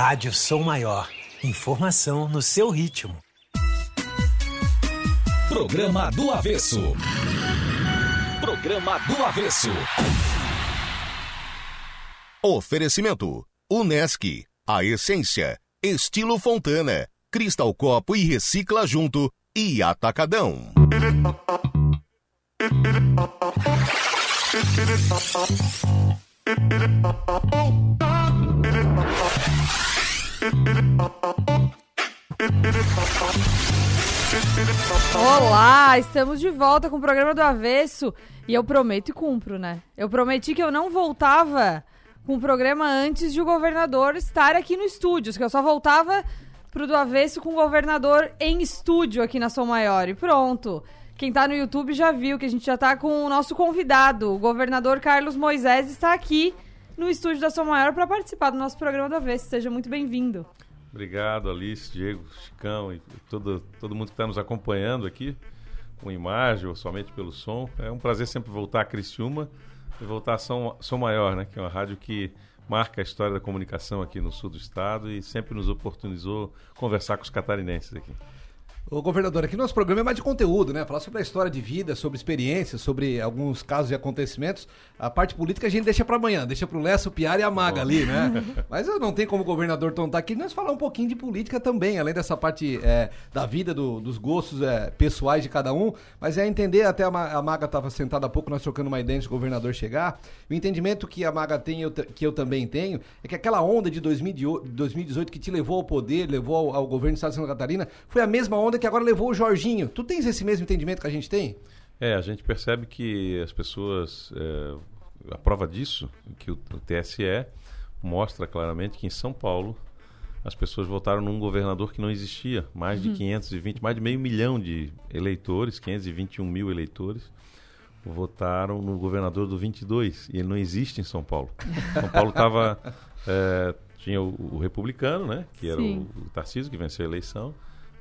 Rádio Som Maior. Informação no seu ritmo. Programa do Avesso. Programa do Avesso. Oferecimento: Unesc, a essência, estilo Fontana, Cristal Copo e Recicla Junto e Atacadão. Olá, estamos de volta com o programa do Avesso e eu prometo e cumpro, né? Eu prometi que eu não voltava com o programa antes de o governador estar aqui no estúdio, que eu só voltava pro do Avesso com o governador em estúdio aqui na Som Maior. E pronto. Quem tá no YouTube já viu que a gente já tá com o nosso convidado, o governador Carlos Moisés está aqui no estúdio da Som Maior para participar do nosso programa do Avesso. Seja muito bem-vindo. Obrigado, Alice, Diego, Chicão e todo, todo mundo que está nos acompanhando aqui, com imagem ou somente pelo som. É um prazer sempre voltar a Criciúma e voltar a som Maior, né, que é uma rádio que marca a história da comunicação aqui no sul do estado e sempre nos oportunizou conversar com os catarinenses aqui. Ô, governador, aqui nosso programa é mais de conteúdo, né? Falar sobre a história de vida, sobre experiências, sobre alguns casos e acontecimentos. A parte política a gente deixa para amanhã, deixa pro Lessa, o Piara e a Maga ali, né? Mas eu não tem como o governador Tom tá aqui, nós falar um pouquinho de política também, além dessa parte é, da vida, do- dos gostos é, pessoais de cada um. Mas é entender, até a, Ma- a Maga estava sentada há pouco, nós trocando uma ideia antes do governador chegar. O entendimento que a Maga tem, eu, que eu também tenho, é que aquela onda de 2018 2018 que te levou ao poder, levou ao, ao governo do estado de Santa Catarina, foi a mesma onda que agora levou o Jorginho. Tu tens esse mesmo entendimento que a gente tem? É, a gente percebe que as pessoas. é, a prova disso, que o, o TSE mostra claramente que em São Paulo as pessoas votaram num governador que não existia. Mais de Uhum. 520, mais de meio milhão de eleitores, 521 mil eleitores, votaram no governador do 22. E ele não existe em São Paulo. São Paulo estava. tinha o, o republicano, né? Que era o, o Tarcísio, que venceu a eleição.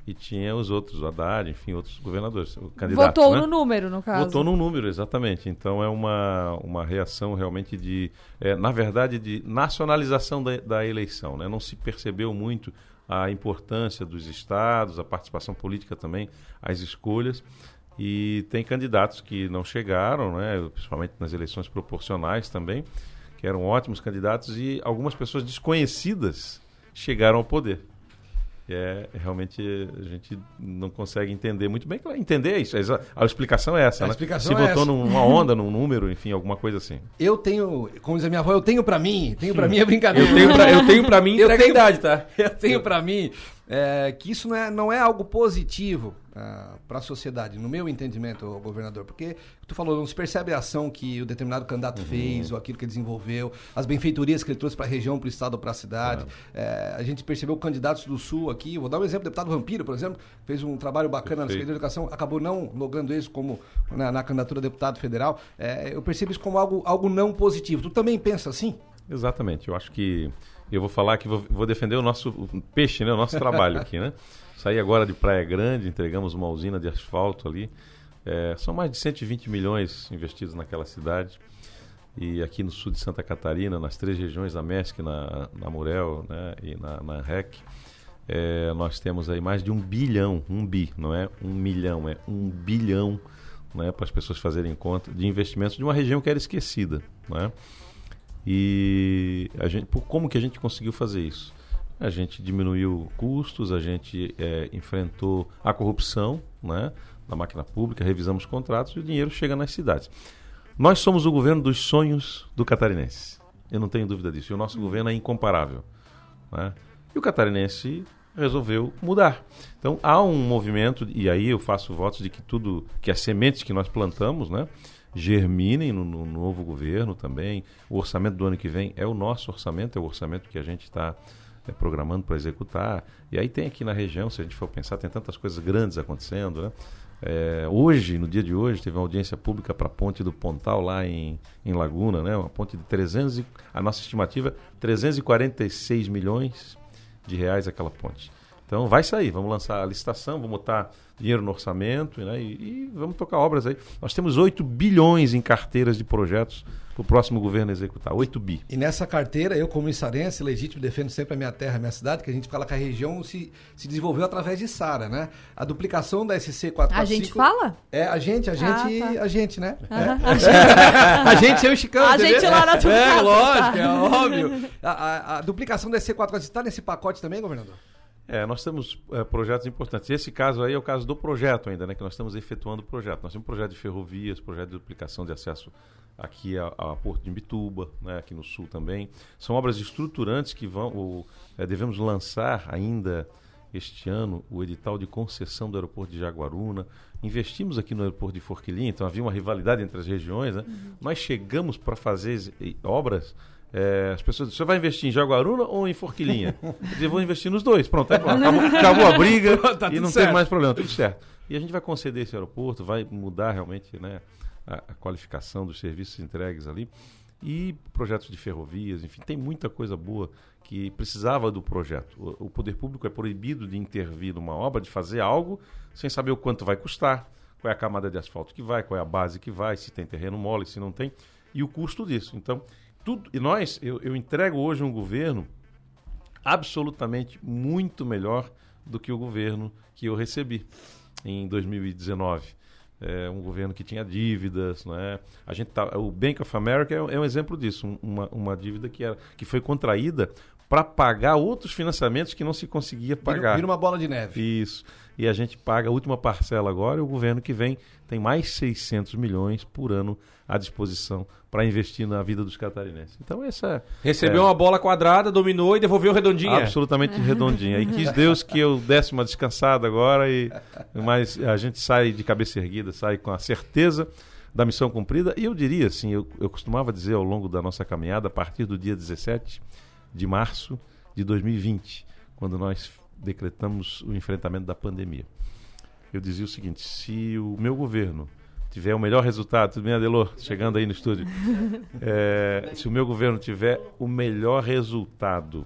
E tinha os outros, o Haddad, enfim, outros governadores, o candidato. Votou né? no número, no caso. Votou num número, exatamente. Então é uma, uma reação realmente de, é, na verdade, de nacionalização da, da eleição. Né? Não se percebeu muito a importância dos estados, a participação política também, as escolhas. E tem candidatos que não chegaram, né? principalmente nas eleições proporcionais também, que eram ótimos candidatos e algumas pessoas desconhecidas chegaram ao poder. É, realmente a gente não consegue entender muito bem. Entender é isso. a explicação é essa. A né? explicação Se é votou essa. numa onda, num número, enfim, alguma coisa assim. Eu tenho, como diz a minha avó, eu tenho pra mim, tenho pra mim é brincadeira. Eu tenho pra- eu tenho pra mim, Eu entrega a idade, tá? Eu tenho pra mim é, que isso não é, não é algo positivo para a sociedade, no meu entendimento, governador, porque tu falou, não se percebe a ação que o determinado candidato fez, ou aquilo que ele desenvolveu, as benfeitorias que ele trouxe para a região, para o estado para a cidade. É, a gente percebeu candidatos do Sul aqui, vou dar um exemplo, o deputado Vampiro, por exemplo, fez um trabalho bacana na Perfeito. Secretaria de Educação, acabou não logrando isso como na, na candidatura a deputado federal. É, eu percebo isso como algo, algo não positivo. Tu também pensa assim? Exatamente. Eu acho que eu vou falar que vou, vou defender o nosso o peixe, né? O nosso trabalho aqui, né? Saí agora de Praia Grande, entregamos uma usina de asfalto ali. É, são mais de 120 milhões investidos naquela cidade. E aqui no sul de Santa Catarina, nas três regiões, na MESC, na, na Murel né? e na, na REC, é, nós temos aí mais de um bilhão, um bi, não é um milhão, é um bilhão né, para as pessoas fazerem conta de investimentos de uma região que era esquecida. Né? E a gente, como que a gente conseguiu fazer isso? A gente diminuiu custos, a gente é, enfrentou a corrupção né, na máquina pública, revisamos contratos e o dinheiro chega nas cidades. Nós somos o governo dos sonhos do catarinense. Eu não tenho dúvida disso. E o nosso governo é incomparável. né? E o catarinense resolveu mudar. Então há um movimento, e aí eu faço votos de que tudo, que as sementes que nós plantamos, né, germinem no, no novo governo também. O orçamento do ano que vem é o nosso orçamento, é o orçamento que a gente está é, programando para executar. E aí tem aqui na região, se a gente for pensar, tem tantas coisas grandes acontecendo, né? É, hoje, no dia de hoje, teve uma audiência pública para a ponte do Pontal lá em, em Laguna, né? Uma ponte de 300 e, a nossa estimativa 346 milhões de reais aquela ponte. Então vai sair, vamos lançar a licitação, vamos botar dinheiro no orçamento né? e, e vamos tocar obras aí. Nós temos 8 bilhões em carteiras de projetos para o próximo governo executar. 8 bi. E nessa carteira, eu como içarense, legítimo, defendo sempre a minha terra, a minha cidade, que a gente fala que a região se, se desenvolveu através de Sara, né? A duplicação da SC 445... A gente fala? É, a gente, a gente, Ah, tá. a gente, né? É. a gente, eu e o Chicão. A gente lá na tua É, casa, lógico, tá. é óbvio. A, a- a duplicação da SC 445 está nesse pacote também, governador? É, nós temos é, projetos importantes. Esse caso aí é o caso do projeto ainda, né? Que nós estamos efetuando o projeto. Nós temos projeto de ferrovias, projeto de duplicação de acesso aqui a, a Porto de Imbituba, né? aqui no sul também. São obras estruturantes que vão. o- é, devemos lançar ainda este ano o edital de concessão do aeroporto de Jaguaruna. Investimos aqui no aeroporto de Forquilinha, então havia uma rivalidade entre as regiões. Né? Nós chegamos para fazer obras. É, as pessoas dizem, você vai investir em Jaguaruna ou em Forquilinha? Eu vou investir nos dois. Pronto, acabou, acabou a briga Tá e não certo. teve mais problema, tudo certo. E a gente vai conceder esse aeroporto, vai mudar realmente né, a, a qualificação dos serviços entregues ali. E projetos de ferrovias, enfim, tem muita coisa boa que precisava do projeto. O, o poder público é proibido de intervir numa obra, de fazer algo, sem saber o quanto vai custar, qual é a camada de asfalto que vai, qual é a base que vai, se tem terreno mole, se não tem, e o custo disso. Então, tudo. E nós, eu, eu entrego hoje um governo absolutamente muito melhor do que o governo que eu recebi em 2019. É um governo que tinha dívidas, não é? A gente tá, o Bank of America é, um- é um exemplo disso, um- uma, uma dívida que, era, que foi contraída para pagar outros financiamentos que não se conseguia pagar. vira uma bola de neve. Isso. E a gente paga a última parcela agora e o governo que vem tem mais 600 milhões por ano à disposição para investir na vida dos catarinenses. Então essa Recebeu é, uma bola quadrada, dominou e devolveu redondinha. Absolutamente redondinha. E quis Deus que eu desse uma descansada agora, e, mas a gente sai de cabeça erguida, sai com a certeza da missão cumprida. E eu diria assim, eu, eu costumava dizer ao longo da nossa caminhada, a partir do dia 17 de março de 2020, quando nós decretamos o enfrentamento da pandemia. Eu dizia o seguinte: se o meu governo tiver o melhor resultado, tudo bem, Adelor? Chegando aí no estúdio. É, se o meu governo tiver o melhor resultado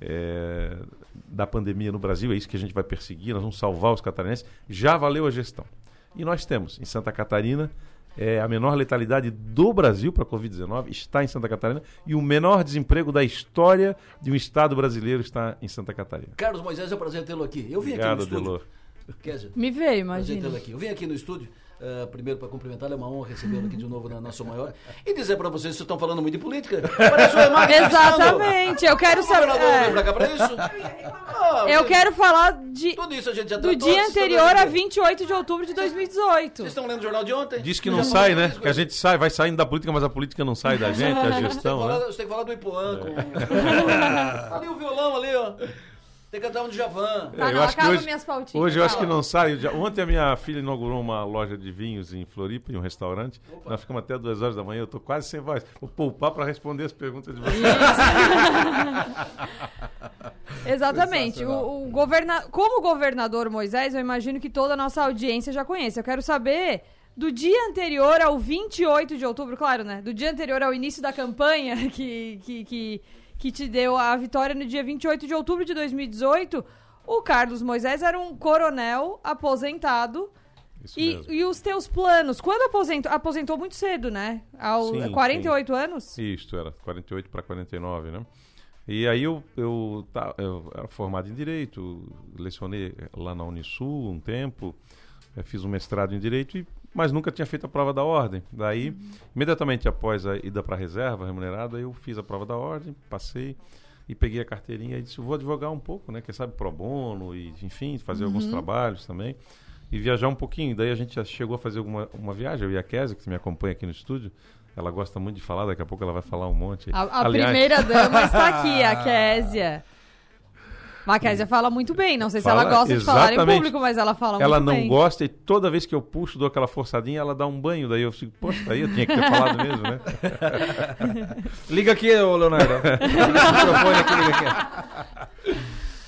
é, da pandemia no Brasil, é isso que a gente vai perseguir, nós vamos salvar os catarinenses, já valeu a gestão. E nós temos, em Santa Catarina, é, a menor letalidade do Brasil para a Covid-19 está em Santa Catarina e o menor desemprego da história de um Estado brasileiro está em Santa Catarina. Carlos Moisés, é um prazer tê-lo aqui. Eu vim Obrigado, aqui no estúdio. Adelor. Kézia, Me veio, prazer imagina. tê-lo aqui. Eu vim aqui no estúdio, eh, primeiro para cumprimentá-lo, é uma honra recebê-lo aqui de novo na, sua maior. E dizer para vocês, vocês estão falando muito de política. Parece o Emar Exatamente, eu quero O saber. é. pra cá pra isso? Ah, Eu quero falar de, Tudo isso a gente já do dia anterior a lendo- 28 de outubro de 2018. Vocês estão lendo o jornal de ontem? Diz que não sai, né? Que a gente sai, vai saindo da política, mas a política não sai da gente, a gestão, você, tem que né? falar, você tem que falar do Ipuã com... ali o violão ali, ó. Tem que cantar um Djavan. Tá, É, não, acaba minhas pautinhas. Hoje eu acho que não sai. Ontem a minha filha inaugurou uma loja de vinhos em Floripa, em um restaurante. Nós ficamos até duas horas da manhã, eu tô quase sem voz. Vou poupar para responder as perguntas de vocês. Exatamente. O, o governa... Como governador Moisés, eu imagino que toda a nossa audiência já conhece. Eu quero saber do dia anterior ao 28 de outubro, claro, né? Do dia anterior ao início da campanha que, que, que, que te deu a vitória no dia 28 de outubro de 2018, o Carlos Moisés era um coronel aposentado. Isso E, mesmo. e os teus planos? Quando aposentou? Aposentou muito cedo, né? Aos Sim, 48 anos? Isto, era 48 para 49, né? E aí eu, eu, eu era formado em Direito, lecionei lá na Unisul um tempo, eh, fiz um mestrado em Direito, e, mas nunca tinha feito a prova da ordem. Daí, imediatamente após a ida para a reserva remunerada, eu fiz a prova da ordem, passei e peguei a carteirinha e disse, vou advogar um pouco, né? Quem sabe pro bono e, enfim, fazer alguns Uhum. trabalhos também. E viajar um pouquinho. Daí a gente já chegou a fazer alguma, uma viagem, eu e a Kézia, que me acompanha aqui no estúdio, ela gosta muito de falar, daqui a pouco ela vai falar um monte. A, a Aliás- primeira dama está aqui, a Késia. A Késia fala muito bem. Não sei se ela gosta de falar em público, mas ela fala Ela muito não bem. gosta e toda vez que eu puxo, dou aquela forçadinha, ela dá um banho. Daí eu fico, poxa, aí eu tinha que ter falado mesmo, né? Liga aqui, ô Leonardo. O microfone aqui, liga aqui.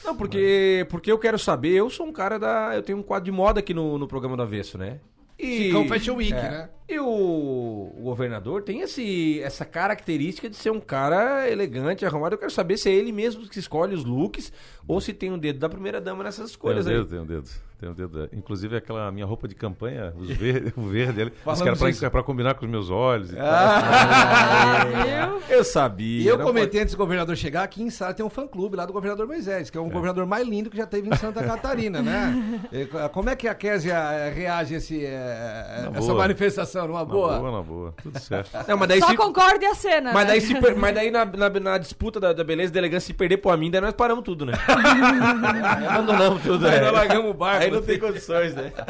Não, porque, porque eu quero saber, eu sou um cara da. Eu tenho um quadro de moda aqui no, no programa do Avesso, né? Chicão Fashion Week, né? E o, o governador tem esse, essa característica de ser um cara elegante, arrumado. Eu quero saber se é ele mesmo que escolhe os looks ou se tem um dedo da primeira dama nessas Tem um escolhas aí. dedo, tem um dedo. Tem um dedo. Inclusive aquela minha roupa de campanha, os verde, o verde ali, os caras pra, é pra combinar com os meus olhos e tal. Ah, Eu sabia. E eu comentei antes do governador chegar, aqui em Sara tem um fã-clube lá do governador Moisés, que é um governador mais lindo que já teve em Santa Catarina, né? E co- Como é que a Késia reage a esse, eh, Na essa boa. manifestação? Numa Na boa? boa, na boa. Tudo certo. Não, mas daí Só se- concorda e a cena, Mas né? daí, se per- mas daí na, na, na disputa da, da beleza e da elegância, se perder pro Amin, daí nós paramos tudo, né? Abandonamos tudo, Aí né? nós largamos o barco. Aí não tem condições, né?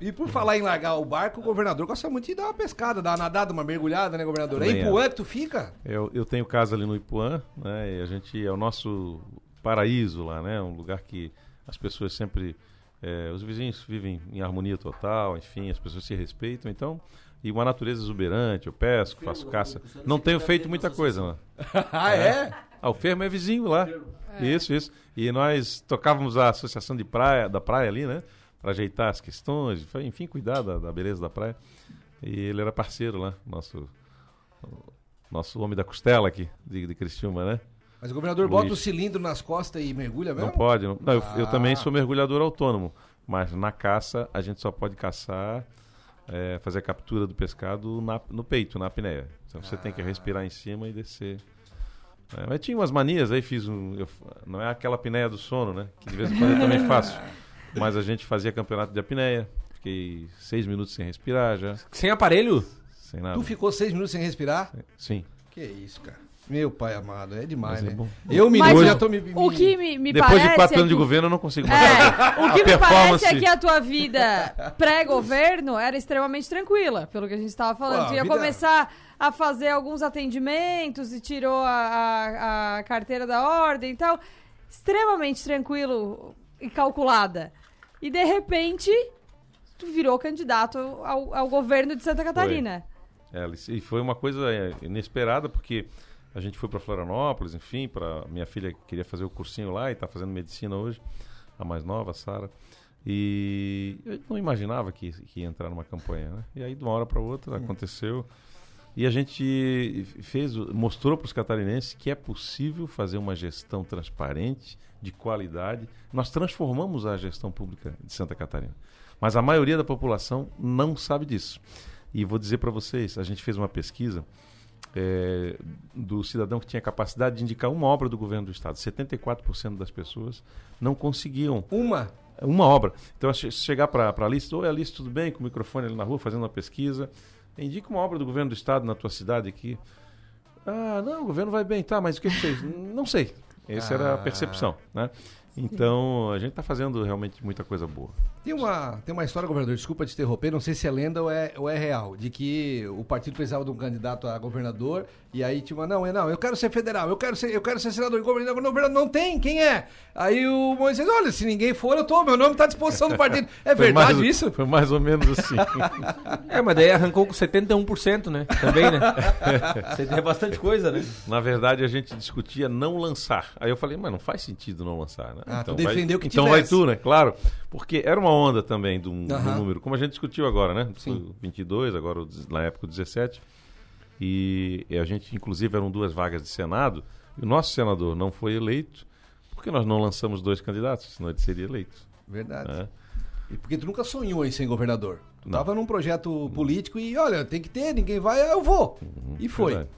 E por falar em largar o barco, o governador gosta muito de dar uma pescada, dar uma nadada, uma mergulhada, né, governador? É Também em Ipuã que tu fica? Eu, eu tenho casa ali no Ipuã, né? E a gente é o nosso paraíso lá, né? Um lugar que as pessoas sempre, eh, os vizinhos vivem em harmonia total, enfim, as pessoas se respeitam. Então, e uma natureza exuberante. Eu pesco, faço caça. Não tenho feito muita coisa lá. Ah, é? Ah, o Fermo é vizinho lá. Isso, isso. E nós tocávamos a associação de praia, da praia ali, né? Para ajeitar as questões, enfim, cuidar da, da beleza da praia. E ele era parceiro lá, nosso nosso homem da costela aqui, de, de Criciúma, né? Mas o governador Luiz. bota o cilindro nas costas e mergulha mesmo? Não pode. Não, Não, eu, eu Ah. também sou mergulhador autônomo, mas na caça a gente só pode caçar, é, fazer a captura do pescado na- no peito, na apneia. Então você tem que Ah. respirar em cima e descer. É, mas tinha umas manias aí, fiz um. eu- não é aquela apneia do sono, né? Que de vez em quando eu também faço. Mas a gente fazia campeonato de apneia. Fiquei seis minutos sem respirar já. Sem aparelho? Sem nada. Tu ficou seis minutos sem respirar? Sim. Que isso, cara. Meu pai amado, é demais, Mas é né? bom. Eu me Mas já o- tô me, o que me, me Depois parece de quatro é anos de que- governo eu não consigo mais fazer. É, o que me parece é que a tua vida pré-governo era extremamente tranquila, pelo que a gente estava falando. Pô, tu ia vida- começar a fazer alguns atendimentos e tirou a, a- a carteira da ordem e tal. Extremamente tranquilo e calculada. E de repente, tu virou candidato ao, ao governo de Santa Catarina. É, e foi uma coisa é, inesperada, porque A gente foi para Florianópolis, enfim, para minha filha queria fazer o cursinho lá e está fazendo medicina hoje, a mais nova, a Sara. E eu não imaginava que, que ia entrar numa campanha, né? E aí de uma hora para outra aconteceu. E a gente fez, mostrou para os catarinenses que é possível fazer uma gestão transparente, de qualidade. Nós transformamos a gestão pública de Santa Catarina. Mas a maioria da população não sabe disso. E vou dizer para vocês, a gente fez uma pesquisa eh, do cidadão que tinha capacidade de indicar uma obra do governo do estado. 74% das pessoas não conseguiam uma uma obra. Então, se chegar para a lista, oi Alice, tudo bem? Com o microfone ali na rua, fazendo uma pesquisa. Indica uma obra do governo do estado na tua cidade aqui. Ah, não, o governo vai bem, tá, mas o que que fez? não sei. Essa era a Ah. percepção, né? Então, a gente está fazendo realmente muita coisa boa. Tem uma, tem uma história, governador, desculpa te interromper, não sei se é lenda ou é, ou é real, de que o partido precisava de um candidato a governador e aí tinha uma, não, é não, eu quero ser federal, eu quero ser, eu quero ser senador e governador, governador não tem, quem é? Aí o Moisés, olha, se ninguém for, eu tô, meu nome está à disposição do partido. É Foi verdade mais- isso? Foi mais ou menos assim. É, mas daí arrancou com 71%, né? Também, né? Você tem bastante coisa, né? Na verdade, a gente discutia não lançar. Aí eu falei, mas não faz sentido não lançar, né? Ah, tu vai- defendeu que Então vai tu, né? Claro. Porque era uma onda também do, do Aham. número, como a gente discutiu agora, né? Sim. Foi 22, agora na época o 17. E, e a gente, inclusive, eram duas vagas de Senado. E o nosso senador não foi eleito porque nós não lançamos dois candidatos, senão ele seria eleito. Verdade. É. E porque tu nunca sonhou em ser governador. Tu Não. tava num projeto político e, olha, tem que ter, ninguém vai, eu vou. E foi. Verdade.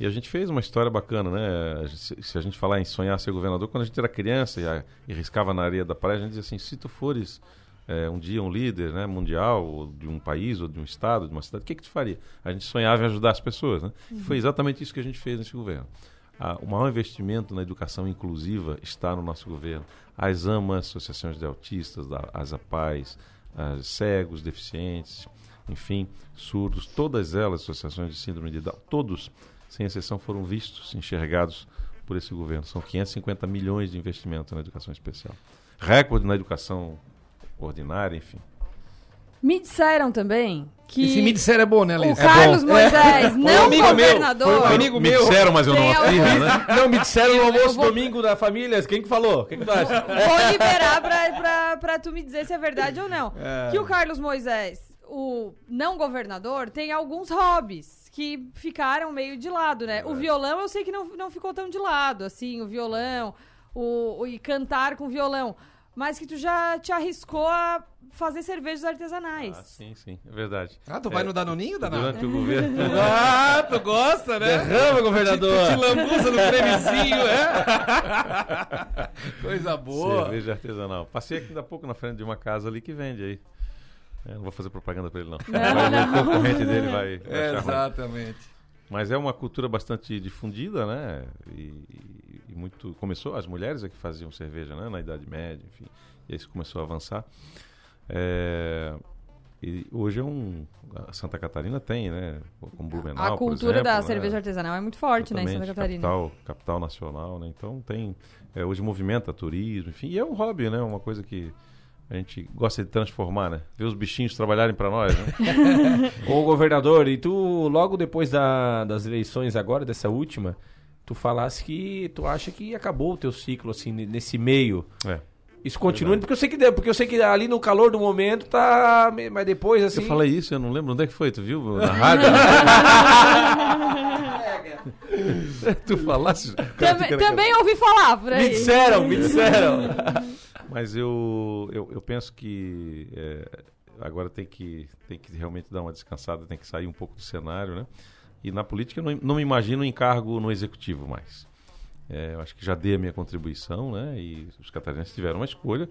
E a gente fez uma história bacana, né? Se, a gente falar em sonhar ser governador, quando a gente era criança e, e riscava na areia da praia, a gente dizia assim: se tu fores eh, um dia um líder né, mundial, ou de um país, ou de um estado, de uma cidade, o que, que tu faria? A gente sonhava em ajudar as pessoas, né? E Foi exatamente isso que a gente fez nesse governo. Ah, o maior investimento na educação inclusiva está no nosso governo. As AMAs, associações de autistas, as APAES, as cegos, deficientes, enfim, surdos, todas elas, associações de síndrome de Down, todos, sem exceção, foram vistos, enxergados por esse governo. São 550 milhões de investimento na educação especial. Recorde na educação ordinária, enfim. Me disseram também que. Esse me disseram é bom, né, Alice? O Carlos É bom. Moisés, É. não amigo meu, governador. foi um amigo Me meu. disseram, mas eu não alguns- né? Não, me disseram no almoço vou- domingo da família. Quem que falou? Quem que tu acha? Vou liberar pra, pra, pra tu me dizer se é verdade ou não. É. Que o Carlos Moisés, o não governador, tem alguns hobbies que ficaram meio de lado, né? O violão eu sei que não, não ficou tão de lado, assim, o violão, o, o- e cantar com violão. Mas que tu já te arriscou a fazer cervejas artesanais. Ah, sim, sim, é verdade. Ah, tu vai É, no Danoninho, danado? Durante o governo. Ah, tu gosta, né? Derrama, governador. Te, te lambuza no cremezinho, é? Coisa boa. Cerveja artesanal. Passei aqui ainda há pouco na frente de uma casa ali que vende aí. É, não vou fazer propaganda pra ele, não. Não. O concorrente dele vai. ruim. Exatamente. Mas é uma cultura bastante difundida, né? E, e muito. Começou, as mulheres é que faziam cerveja, né? Na Idade Média, enfim. E aí isso começou a avançar. É, e hoje é um. A Santa Catarina tem, né? Como Blumenau. A por cultura exemplo, da né? cerveja artesanal é muito forte, né, em Santa Catarina. Capital, capital nacional, né? Então tem. é, hoje movimenta turismo, enfim. E é um hobby, né? Uma coisa que a gente gosta de transformar, né? Ver os bichinhos trabalharem para nós, né? Ô governador, e tu logo depois da- das eleições agora, dessa última, tu falasse que tu acha que acabou o teu ciclo, assim, ne- nesse meio. É. Isso continua, porque eu sei que porque eu sei que ali no calor do momento tá. Mas depois, assim. Eu falei isso, eu não lembro onde é que foi, tu viu? Na rádio? tu falasse. Também, também ouvi falar por aí. Me disseram, me disseram. Mas eu, eu, eu penso que é, agora tem que, tem que realmente dar uma descansada, tem que sair um pouco do cenário, né? E na política eu não, não me imagino em cargo no executivo mais. É, eu acho que já dei a minha contribuição, né? E os catarinenses tiveram uma escolha,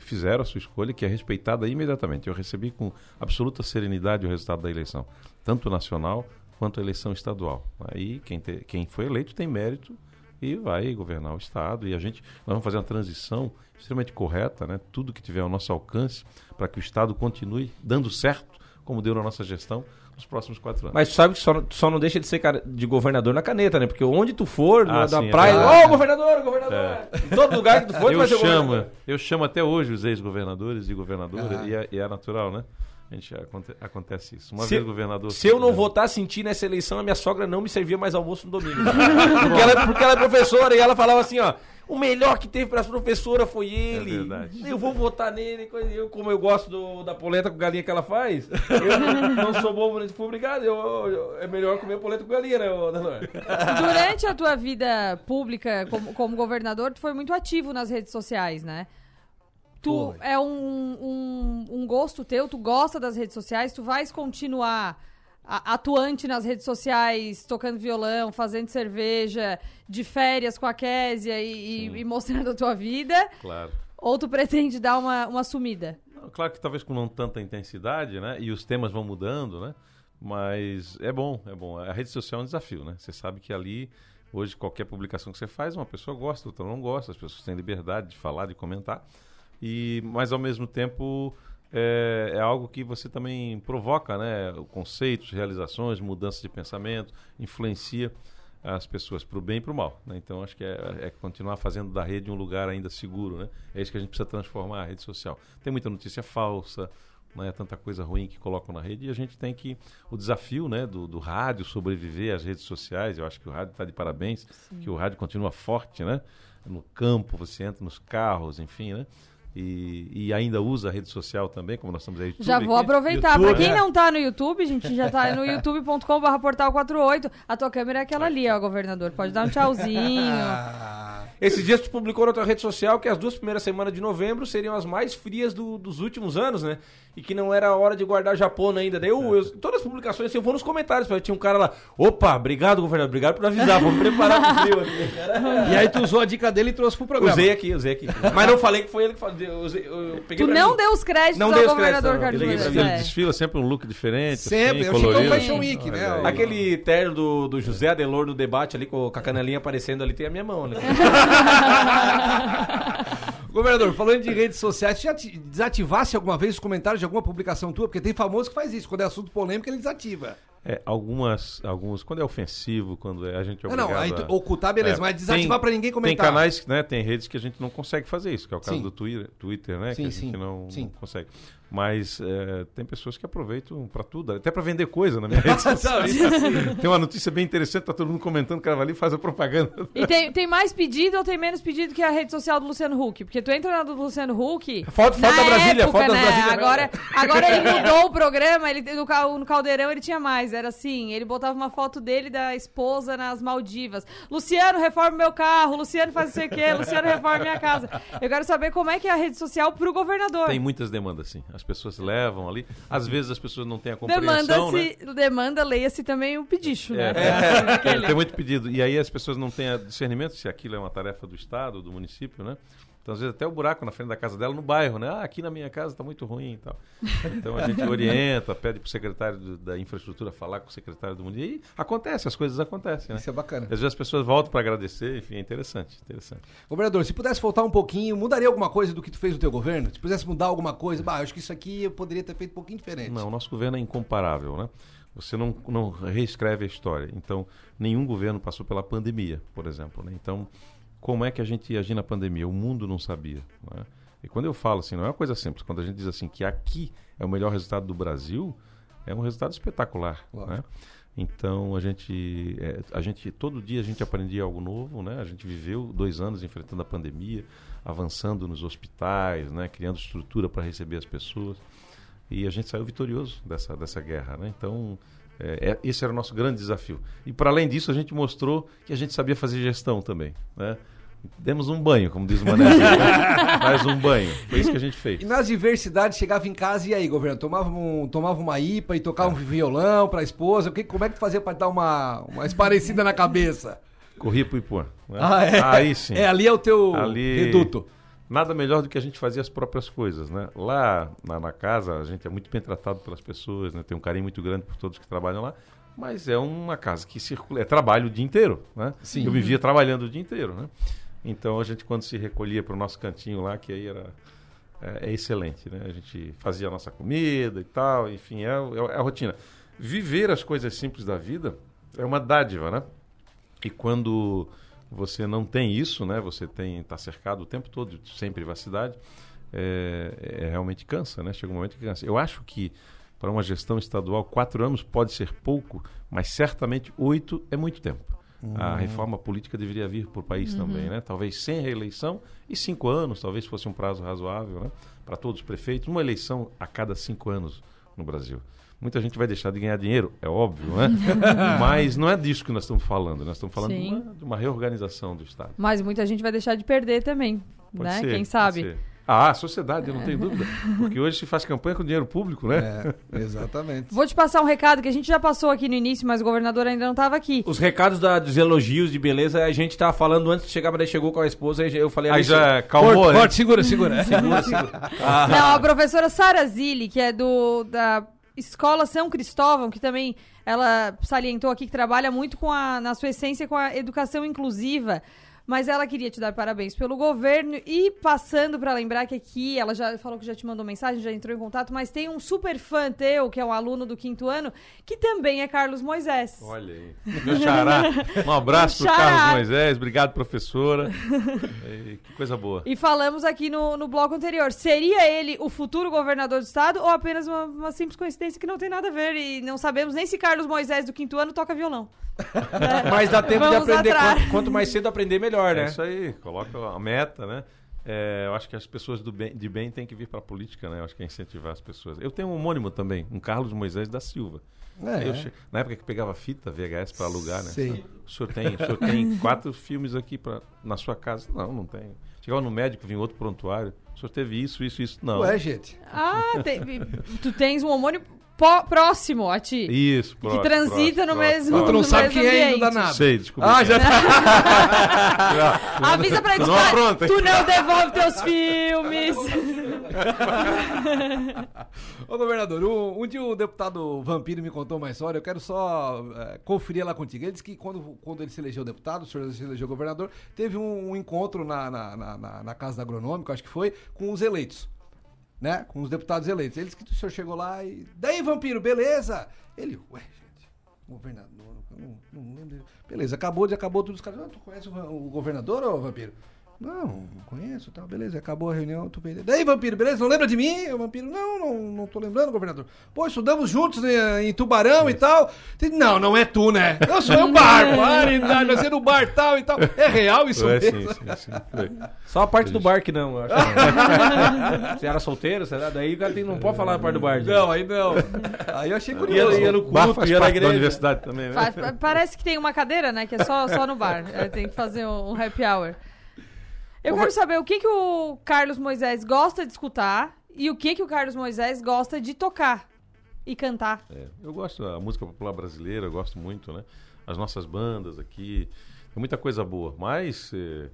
fizeram a sua escolha, que é respeitada imediatamente. Eu recebi com absoluta serenidade o resultado da eleição, tanto nacional quanto a eleição estadual. Aí quem, te- quem foi eleito tem mérito e vai governar o estado. E a gente nós vamos fazer uma transição extremamente correta, né? Tudo que tiver ao nosso alcance para que o estado continue dando certo, como deu na nossa gestão, nos próximos quatro anos. Mas tu sabe que só, só não deixa de ser cara de governador na caneta, né? Porque onde tu for, na, Ah, da sim, é praia, ô verdade. governador, governador! É. Em todo lugar que tu for, tu eu vai ser chamo, governador. eu chamo até hoje os ex-governadores e governadoras, Ah. e, é, e é natural, né? Gente aconte- acontece isso. Uma Se, vez governador. se eu não votar, sentir nessa eleição, a minha sogra não me servia mais almoço no domingo. porque, ela, porque ela é professora e ela falava assim, ó. O melhor que teve para professora foi ele. verdade. Eu vou votar nele. Eu, como eu gosto do- da polenta com galinha que ela faz, eu não, sou bom, mas fui obrigado. Eu, eu- é melhor comer polenta com galinha, né? Durante a tua vida pública como, como governador, tu foi muito ativo nas redes sociais, né? Tu é um, um, um gosto teu, tu gosta das redes sociais, tu vais continuar atuante nas redes sociais, tocando violão, fazendo cerveja, de férias com a Késia e, e- e mostrando a tua vida? Claro. Ou tu pretende dar uma, uma sumida? Claro que talvez com não tanta intensidade, né? E os temas vão mudando, né? Mas é bom, é bom. A rede social é um desafio, né? Você sabe que ali, hoje, qualquer publicação que você faz, uma pessoa gosta, outra não gosta, as pessoas têm liberdade de falar, de comentar. E, mas ao mesmo tempo é, é algo que você também provoca, né? Conceitos, realizações, mudanças de pensamento, influencia as pessoas para o bem e para o mal. Né? Então acho que é, é continuar fazendo da rede um lugar ainda seguro. Né? É isso que a gente precisa transformar a rede social. Tem muita notícia falsa, né? tanta coisa ruim que colocam na rede e a gente tem que o desafio né do, do rádio sobreviver às redes sociais eu acho que o rádio está de parabéns Sim. que o rádio continua forte né no campo você entra nos carros enfim né e, e ainda usa a rede social também como nós estamos aí YouTube Já vou aqui. aproveitar. Pra quem né? não tá no YouTube, a gente já tá no youtube.com.br portal 48. A tua câmera é aquela ali, ó, governador. Pode dar um tchauzinho. Esses dias tu publicou na tua rede social que as duas primeiras semanas de novembro seriam as mais frias do- dos últimos anos, né? E que não era hora de guardar Japona ainda. Daí eu, eu- todas as publicações, assim, eu vou nos comentários, tinha um cara lá, opa, obrigado, governador, obrigado por avisar, vamos preparar pro frio aqui. Cara. E aí tu usou a dica dele e trouxe pro programa. Usei aqui, usei aqui. Mas não falei que foi ele que falou. Eu, usei- eu- eu peguei Tu não mim. deu os créditos Não ao dei os governador. Carlos ele, É. desfila sempre um look diferente Sempre, assim, é o Chicão colorido. Fashion Week, né? Aí. Aquele terno do, do José Adelor do debate ali, com a canelinha aparecendo ali, tem a minha mão, né? Governador, falando de redes sociais, você já desativasse alguma vez os comentários de alguma publicação tua? Porque tem famoso que faz isso. Quando é assunto polêmico, ele desativa. É, algumas, alguns, quando é ofensivo, quando é, a gente é Ah, não, obrigado aí a- ocultar, beleza, mas desativar pra ninguém comentar. Tem canais, né, tem redes que a gente não consegue fazer isso, que é o caso Sim. do Twitter, Twitter, né, Sim, que a gente sim, não, não consegue. Mas é, tem pessoas que aproveitam pra tudo, até pra vender coisa na minha rede social. Não, isso sim. tem uma notícia bem interessante, tá todo mundo comentando, o cara vai ali e faz a propaganda. E tem, tem mais pedido ou tem menos pedido que a rede social do Luciano Huck? Porque tu entra na do Luciano Huck. Foto- foto na da Brasília, época, foto da né? Brasília, Agora, agora ele mudou o programa, ele, no, cal- no Caldeirão ele tinha mais. Era assim: ele botava uma foto dele da esposa nas Maldivas. Luciano, reforma meu carro. Luciano faz não sei o quê. Luciano, reforma minha casa. Eu quero saber como é que é a rede social pro governador. Tem muitas demandas, sim. As pessoas levam ali. Às vezes as pessoas não têm a compreensão, né? Demanda-se, demanda, leia-se também o pedicho, né? É, é, tem muito pedido. E aí as pessoas não têm discernimento se aquilo é uma tarefa do Estado, do município, né? Então, às vezes, até o buraco na frente da casa dela, no bairro, né? Ah, aqui na minha casa está muito ruim e tal. Então, a gente orienta, pede para o secretário do- da infraestrutura falar com o secretário do município. E acontece, as coisas acontecem, né? Isso é bacana. Às vezes as pessoas voltam para agradecer, enfim, é interessante, interessante. Governador, se pudesse voltar um pouquinho, mudaria alguma coisa do que tu fez no teu governo? Se pudesse mudar alguma coisa, bah, eu acho que isso aqui eu poderia ter feito um pouquinho diferente. Não, o nosso governo é incomparável, né? Você não, não reescreve a história. Então, nenhum governo passou pela pandemia, por exemplo. Né? Então, como é que a gente ia agir na pandemia? O mundo não sabia. né? E quando eu falo assim, não é uma coisa simples. Quando a gente diz assim que aqui é o melhor resultado do Brasil, é um resultado espetacular. Né? Então a gente, é, a gente todo dia a gente aprendia algo novo, né? A gente viveu dois anos enfrentando a pandemia, avançando nos hospitais, né? Criando estrutura para receber as pessoas e a gente saiu vitorioso dessa dessa guerra, né? Então é, é- esse era o nosso grande desafio. E para além disso a gente mostrou que a gente sabia fazer gestão também, né? Demos um banho, como diz o Mané. Mais um banho. Foi isso que a gente fez. E nas diversidades, chegava em casa e aí, governo? Tomava, um, tomava uma IPA e tocava um violão pra esposa? O que, como é que tu fazia pra dar uma, uma esparecida na cabeça? Corria pro Ipuã. né? Ah, é? Aí sim. É, ali é o teu Ali- reduto. Nada melhor do que a gente fazer as próprias coisas, né? Lá na, na casa, a gente é muito bem tratado pelas pessoas, né? Tem um carinho muito grande por todos que trabalham lá. Mas é uma casa que circula, é trabalho o dia inteiro, né? Sim. Eu vivia trabalhando o dia inteiro, né? Então a gente quando se recolhia para o nosso cantinho lá, que aí era é, é excelente, né? A gente fazia a nossa comida e tal, enfim, é, é a rotina. Viver as coisas simples da vida é uma dádiva, né? E quando você não tem isso, né? Você tem está cercado o tempo todo sem privacidade, é, é, realmente cansa, né? Chega um momento que cansa. Eu acho que para uma gestão estadual, quatro anos pode ser pouco, mas certamente oito é muito tempo. A Hum. reforma política deveria vir por país Uhum. também, né? Talvez sem reeleição e cinco anos, talvez fosse um prazo razoável, né? Para todos os prefeitos, uma eleição a cada cinco anos no Brasil. Muita gente vai deixar de ganhar dinheiro, é óbvio, né? Mas não é disso que nós estamos falando. Nós estamos falando de uma, de uma reorganização do Estado. Mas muita gente vai deixar de perder também, Pode né? ser, Quem sabe? Ah, a sociedade, eu não tenho dúvida. Porque hoje se faz campanha com dinheiro público, né? É, exatamente. Vou te passar um recado que a gente já passou aqui no início, mas o governador ainda não estava aqui. Os recados da- dos elogios de beleza, a gente tava falando antes de chegar, mas chegou com a esposa e eu falei... Aí já calmou, corta, né? segura, segura. segura, segura. Ah. Não, a professora Sara Zilli, que é do da Escola São Cristóvão, que também ela salientou aqui que trabalha muito com a, na sua essência com a educação inclusiva. Mas ela queria te dar parabéns pelo governo e passando para lembrar que aqui ela já falou que já te mandou mensagem, já entrou em contato, mas tem um super fã teu, que é um aluno do quinto ano, que também é Carlos Moisés. Olha aí. Meu xará. Um abraço pro Xará. Carlos Moisés. Obrigado, professora. E que coisa boa. E falamos aqui no, no bloco anterior. Seria ele o futuro governador do estado ou apenas uma, uma simples coincidência que não tem nada a ver? E não sabemos nem se Carlos Moisés do quinto ano toca violão. Mas dá tempo de Vamos aprender. atrás. Quanto, quanto mais cedo aprender, melhor, né? É isso aí, coloca a meta, né? É, eu acho que as pessoas do bem, de bem têm que vir para a política, né? Eu acho que é incentivar as pessoas. Eu tenho um homônimo também, um Carlos Moisés da Silva. É. Eu che- na época que pegava fita VHS para alugar, né? Sei. O senhor tem, o senhor tem quatro filmes aqui pra, na sua casa? Não, não tenho. Chegava no médico, vinha outro prontuário. O senhor teve isso, isso, isso. Não. Ué, gente. Ah, tem- tu tens um homônio pó- próximo a ti. Isso, Que próximo, transita no próximo, mesmo próximo. Tu não no sabe quem é ainda ambiente. danado. Sei, desculpa. Ah, já Avisa pra ele, não "Vai, apronta, hein?" tu não devolve teus filmes. Ô, governador, um, um dia o deputado Vampiro me contou uma história, eu quero só é, conferir ela contigo. Ele disse que quando, quando ele se elegeu deputado, o senhor se elegeu governador, teve um, um encontro na, na, na, na- na Casa da Agronômica, acho que foi, com os eleitos. Né? Com os deputados eleitos. Ele disse que o senhor chegou lá e. Daí, Vampiro, beleza? Ele, ué, gente, governador, não, não. Beleza, acabou de acabou tudo. Os caras, ah, tu conhece o, o governador, ô Vampiro? Não, não conheço, tal, beleza, acabou a reunião, tu veio. Daí, vampiro, beleza? Não lembra de mim? O vampiro, não, não, não tô lembrando, governador. Pô, estudamos juntos né, em Tubarão e tal. Não, não é tu, né? Eu sou eu, bar, bar, e nós ia no bar tal e tal. É real isso É, sim, mesmo? sim, sim, foi. Só a parte do bar que não, eu acho. Você era solteiro, será? Daí o cara tem- não pode falar a parte do bar. gente. Não, aí não. Aí eu achei Ia, curioso. ia no O bar culto, ia na da igreja. universidade também, né? Faz- parece que tem uma cadeira, né? Que é só, só no bar. É, tem que fazer um happy hour. Eu quero saber o que, que o Carlos Moisés gosta de escutar e o que, que o Carlos Moisés gosta de tocar e cantar. É, eu gosto da música popular brasileira, eu gosto muito, né? As nossas bandas aqui, tem muita coisa boa. Mas eh,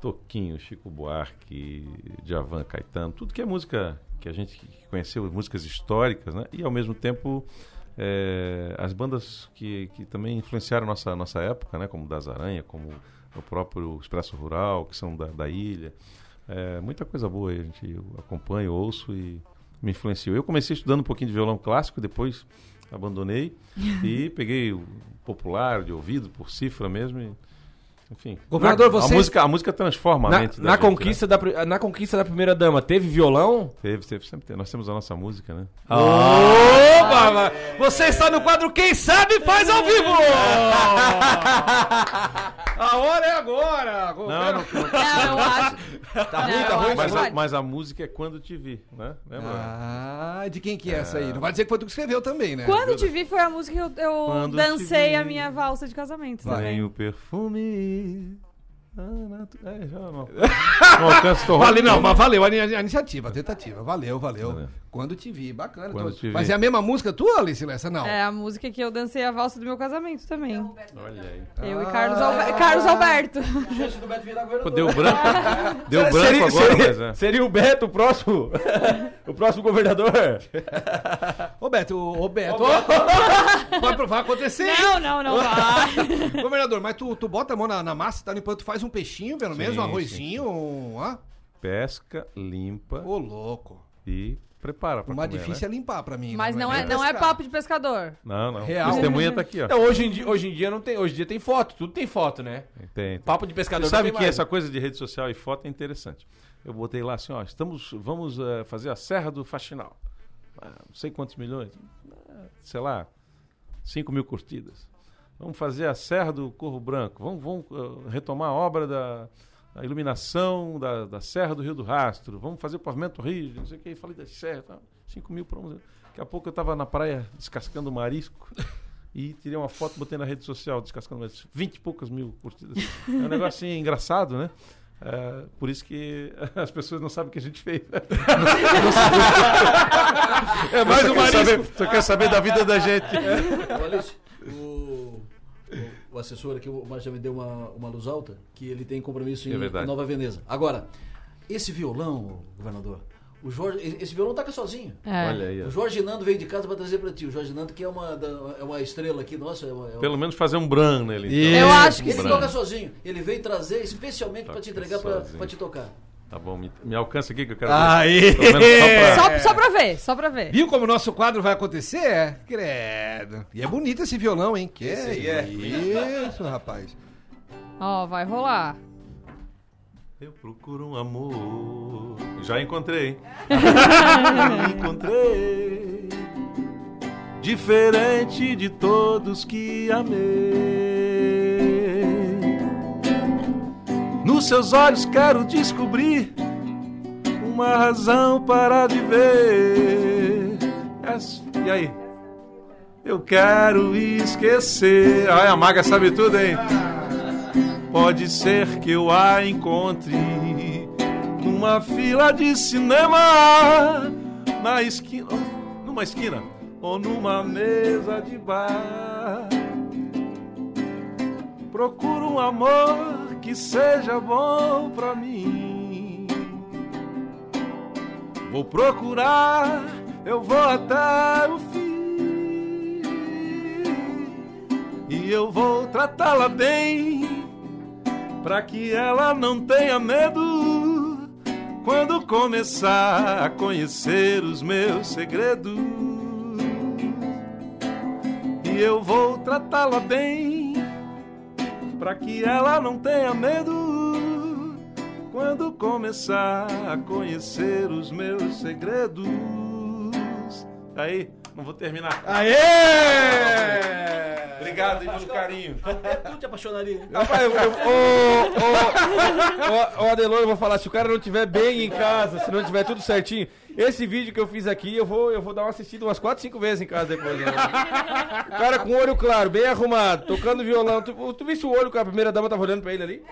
Toquinho, Chico Buarque, Djavan, Caetano, tudo que é música que a gente conheceu, músicas históricas, né? E ao mesmo tempo eh, as bandas que, que também influenciaram nossa nossa época, né? Como Das Aranha, como o próprio Expresso Rural, que são da, da ilha. É, muita coisa boa aí, a gente eu acompanho, ouço e me influenciou. Eu comecei estudando um pouquinho de violão clássico, depois abandonei e peguei o popular, de ouvido, por cifra mesmo. E, enfim, Governador, a, você- a música, a música transforma a Na, mente da na gente, conquista da, pri- na conquista da primeira dama, teve violão? né? Teve, teve, sempre tem. Nós temos a nossa música, né? Opa, mas você está no quadro Quem Sabe Faz ao Vivo! A hora é agora! Não, não, não. Não, eu acho. Tá ruim, tá ruim? Mas a, mas a música é quando te vi, né? Lembra? Ah, de quem que é essa aí? Não vai dizer que foi tu que escreveu também, né? Quando te vi foi a música que eu, eu dancei a minha valsa de casamento. Também. o perfume. Ah, natu- É, já não. Não não, rouco. mas valeu a, a iniciativa, a tentativa. Valeu, valeu. Quando te vi, bacana. Quando Tô- te vi. Mas é a mesma música tua, Alice Lessa? Não. É a música que eu dancei a valsa do meu casamento também. Olha aí. Eu e Carlos, Albe- Carlos Alberto. Pô, deu branco. Deu branco seria, agora, seria, mas é. seria o Beto o próximo? o próximo governador? Ô, Beto, ô, Beto. vai, vai acontecer. Não, não, não vai. Governador, mas tu, tu bota a mão na, na massa, tá limpando, tu faz um peixinho, pelo menos, Sim, um arrozinho, um... hã? Pesca, limpa Ô, louco. e prepara pra O mais comer, difícil né? é limpar pra mim. Mas né? não é, não é pescar. papo de pescador. Não, não. Real. Testemunha tá aqui, ó. Não, hoje, em dia, hoje em dia não tem. Hoje em dia tem foto, tudo tem foto, né? Tem. Papo de pescador Você sabe que mais. essa coisa de rede social e foto é interessante. Eu botei lá assim, ó, estamos, vamos eh, fazer a Serra do Faxinal. Ah, não sei quantos milhões. Ah, sei lá, 5 mil curtidas. Vamos fazer a Serra do Corvo Branco. Vamos, vamos ah, retomar a obra da a iluminação da, da Serra do Rio do Rastro. Vamos fazer o pavimento rígido, não sei o que. Falei da Serra, tá? 5 mil para Daqui a pouco eu estava na praia descascando marisco. E tirei uma foto, botei na rede social, descascando marisco. 20 e poucas mil curtidas. É um negócio assim engraçado, né? É, por isso que as pessoas não sabem o que a gente fez. é mais um marisco. Saber, só quer saber da vida da gente. Olha, o, o assessor aqui, o Márcio já me deu uma, uma luz alta, que ele tem compromisso em, É verdade. em Nova Veneza. Agora, esse violão, governador, o Jorge, esse violão toca sozinho. É. Olha aí, ó. O Jorge Nando veio de casa para trazer para ti. O Jorge Nando, que é uma, da- é uma estrela aqui, nossa. É uma, é uma- Pelo menos fazer um bran nele. Então. Eu acho que ele Bran. toca sozinho. Ele veio trazer especialmente para te entregar para te tocar. Tá bom, me, me alcança aqui que eu quero Aí! ver. Menos só pra- Só, só pra ver, só pra ver. Viu como o nosso quadro vai acontecer? É, credo. E é bonito esse violão, hein? Que Esse aí é. Isso, rapaz. Ó, vai rolar. Eu procuro um amor. Já encontrei. hein? Já encontrei. Diferente de todos que amei. Nos seus olhos quero descobrir uma razão para viver. E aí? Eu quero esquecer. Ai, a maga sabe tudo, hein? Pode ser que eu a encontre numa fila de cinema, na esquina, numa esquina ou numa mesa de bar. Procuro um amor que seja bom pra mim. Vou procurar, eu vou até o fim. E eu vou tratá-la bem pra que ela não tenha medo quando começar a conhecer os meus segredos. E eu vou tratá-la bem pra que ela não tenha medo quando começar a conhecer os meus segredos. Aí, não vou terminar. Aê! Obrigado aí pelo carinho. Até tu te apaixonaria. hein? Rapaz, eu, eu, ô, ô, ô, ô, Adelor, eu vou falar, se o cara não estiver bem em casa, se não tiver tudo certinho, esse vídeo que eu fiz aqui, eu vou, eu vou dar uma assistida umas 4, 5 vezes em casa depois. né? O cara com o olho claro, bem arrumado, tocando violão. Tu, tu viste o olho que a primeira dama tava olhando pra ele ali?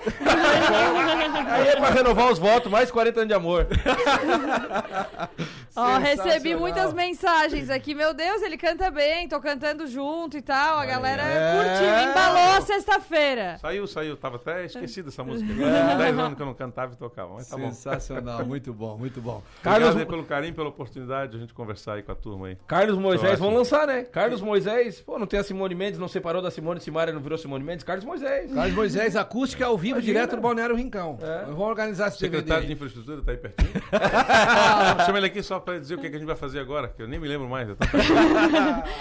Aí é pra renovar os votos, mais 40 anos de amor. Ó, recebi Sensacional. muitas mensagens aqui. Meu Deus, ele canta bem, tô cantando junto e tal. A galera É. curtiu, embalou a sexta-feira. Saiu, saiu. Tava até esquecido essa música. É. 10 anos que eu não cantava e tocava. Mas tá bom. Sensacional, muito bom, muito bom. Carlos... Obrigado aí pelo carinho, pela oportunidade de a gente conversar aí com a turma aí. Carlos Moisés, vão lançar, né? Carlos Moisés, pô, não tem a Simone Mendes, não separou da Simone Simaria, não virou Simone Mendes, Carlos Moisés. Carlos Moisés, acústica ao vivo, Imagina. direto do Balneário Rincão. Vamos organizar esse secretário de DVD. infraestrutura tá aí pertinho. Chama ele aqui só pra dizer o que, que a gente vai fazer agora, que eu nem me lembro mais. Eu tô-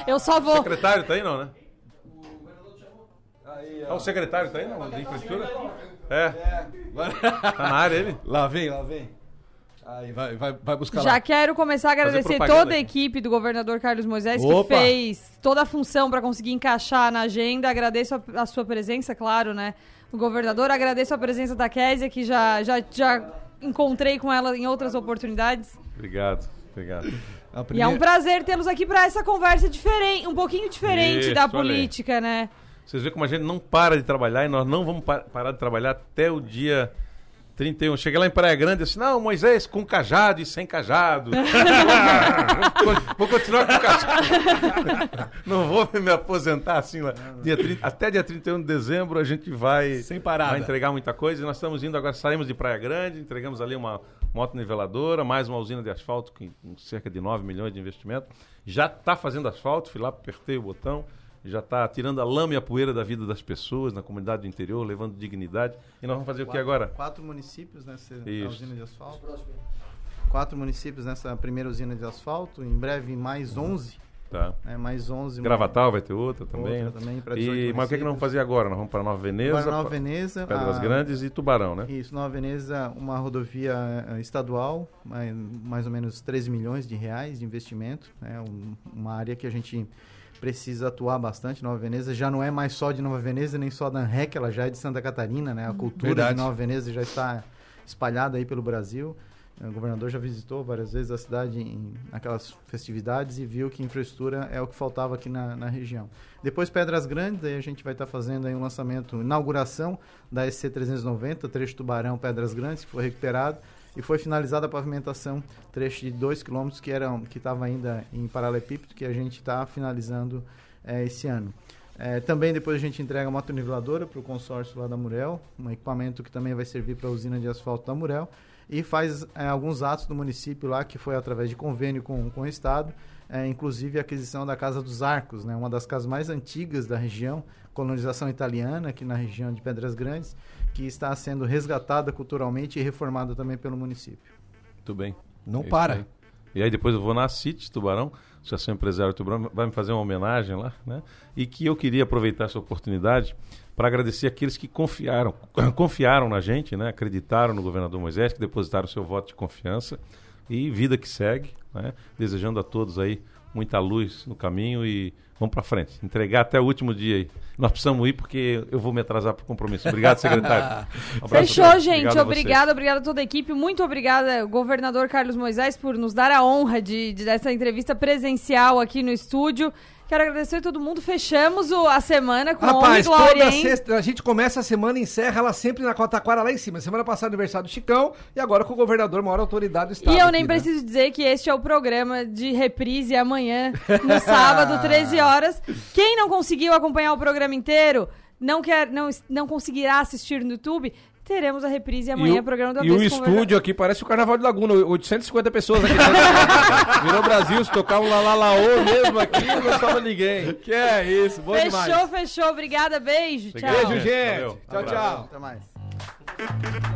Eu só O vou. secretário tá aí não, né? Ah, o secretário tá aí não, de infraestrutura? É. Tá na área ele? Lá vem, lá vem. Aí, vai, vai, vai buscar Já lá. quero começar a agradecer toda a equipe do governador Carlos Moisés Opa! que fez toda a função para conseguir encaixar na agenda. Agradeço a, a sua presença, claro, né? O governador, agradeço a presença da Késia, que já, já, já encontrei com ela em outras oportunidades. Obrigado, obrigado. A E é um prazer tê-los aqui para essa conversa diferente, um pouquinho diferente Isso, da aí. política, né? Vocês veem como a gente não para de trabalhar e nós não vamos pa- parar de trabalhar até o dia 31. Cheguei lá em Praia Grande e disse, não, Moisés, com cajado e sem cajado. vou, continuar com cajado. não vou me aposentar assim lá. Dia 30 até dia 31 de dezembro a gente vai, Sem parada. vai entregar muita coisa. E nós estamos indo agora, saímos de Praia Grande, entregamos ali uma moto niveladora, mais uma usina de asfalto com com cerca de 9 milhões de investimento. Já está fazendo asfalto, fui lá, apertei o botão já está tirando a lama e a poeira da vida das pessoas na comunidade do interior, levando dignidade. E nós vamos fazer o que agora? Quatro municípios nessa Isso. usina de asfalto. Quatro municípios nessa primeira usina de asfalto. Em breve, mais 11 Tá. né, mais 11. Gravatal vai ter outra também. Outra né? também pra e, 18 mas o que, é que nós vamos fazer agora? Nós vamos para Nova Veneza, Nova Veneza, Pedras a- Grandes e Tubarão, né? Isso, Nova Veneza, uma rodovia eh, estadual, mais, mais ou menos 13 milhões de reais de investimento. É um- uma área que a gente precisa atuar bastante. Nova Veneza já não é mais só de Nova Veneza, nem só da ANREC, ela já é de Santa Catarina, né? A cultura Verdade. de Nova Veneza já está espalhada aí pelo Brasil. O governador já visitou várias vezes a cidade em aquelas festividades e viu que infraestrutura é o que faltava aqui na, na região. Depois Pedras Grandes, aí a gente vai estar fazendo aí um lançamento, inauguração da SC390, trecho Tubarão Pedras Grandes, que foi recuperado e foi finalizada a pavimentação, trecho de 2 km que era que estava ainda em paralelepípedo, que a gente está finalizando eh, esse ano. Eh, também depois a gente entrega a motoniveladora para o consórcio lá da Murel, um equipamento que também vai servir para a usina de asfalto da Murel e faz eh, alguns atos do município lá que foi através de convênio com, com o Estado, eh, inclusive a aquisição da Casa dos Arcos, né, uma das casas mais antigas da região, colonização italiana aqui na região de Pedras Grandes, que está sendo resgatada culturalmente e reformada também pelo município. Muito bem. Não É para. aí. E aí depois eu vou na City Tubarão, Associação Empresário Tubarão, vai me fazer uma homenagem lá, né? E que eu queria aproveitar essa oportunidade para agradecer aqueles que confiaram, confiaram na gente, né? Acreditaram no governador Moisés, que depositaram seu voto de confiança e vida que segue, né? Desejando a todos aí muita luz no caminho e vamos para frente, entregar até o último dia aí. Nós precisamos ir porque eu vou me atrasar para o compromisso. Obrigado, secretário. Um a Fechou, gente. Obrigado a. Obrigada, obrigada a toda a equipe. Muito obrigada, governador Carlos Moisés, por nos dar a honra de, de dessa entrevista presencial aqui no estúdio. Quero agradecer a todo mundo. Fechamos o- a semana com Rapaz, honra glória, toda hein? sexta a gente começa a semana e encerra ela sempre na Cotaquara lá em cima. Semana passada aniversário do Chicão e agora com o governador, maior autoridade do estado. E eu nem aqui, né? preciso dizer que este é o programa de reprise amanhã, no sábado, 13 horas. Quem não conseguiu acompanhar o programa inteiro, não, quer, não, não conseguirá assistir no YouTube, teremos a reprise amanhã, E o, programa do e o estúdio aqui parece o Carnaval de Laguna, 850 pessoas aqui. dentro. Virou Brasil, se tocar um lalalaô mesmo aqui, não sobra ninguém. Que é isso, bom Fechou, fechou. Obrigada, beijo. Tchau. Beijo, gente. Valeu. Tchau, tchau. Até mais.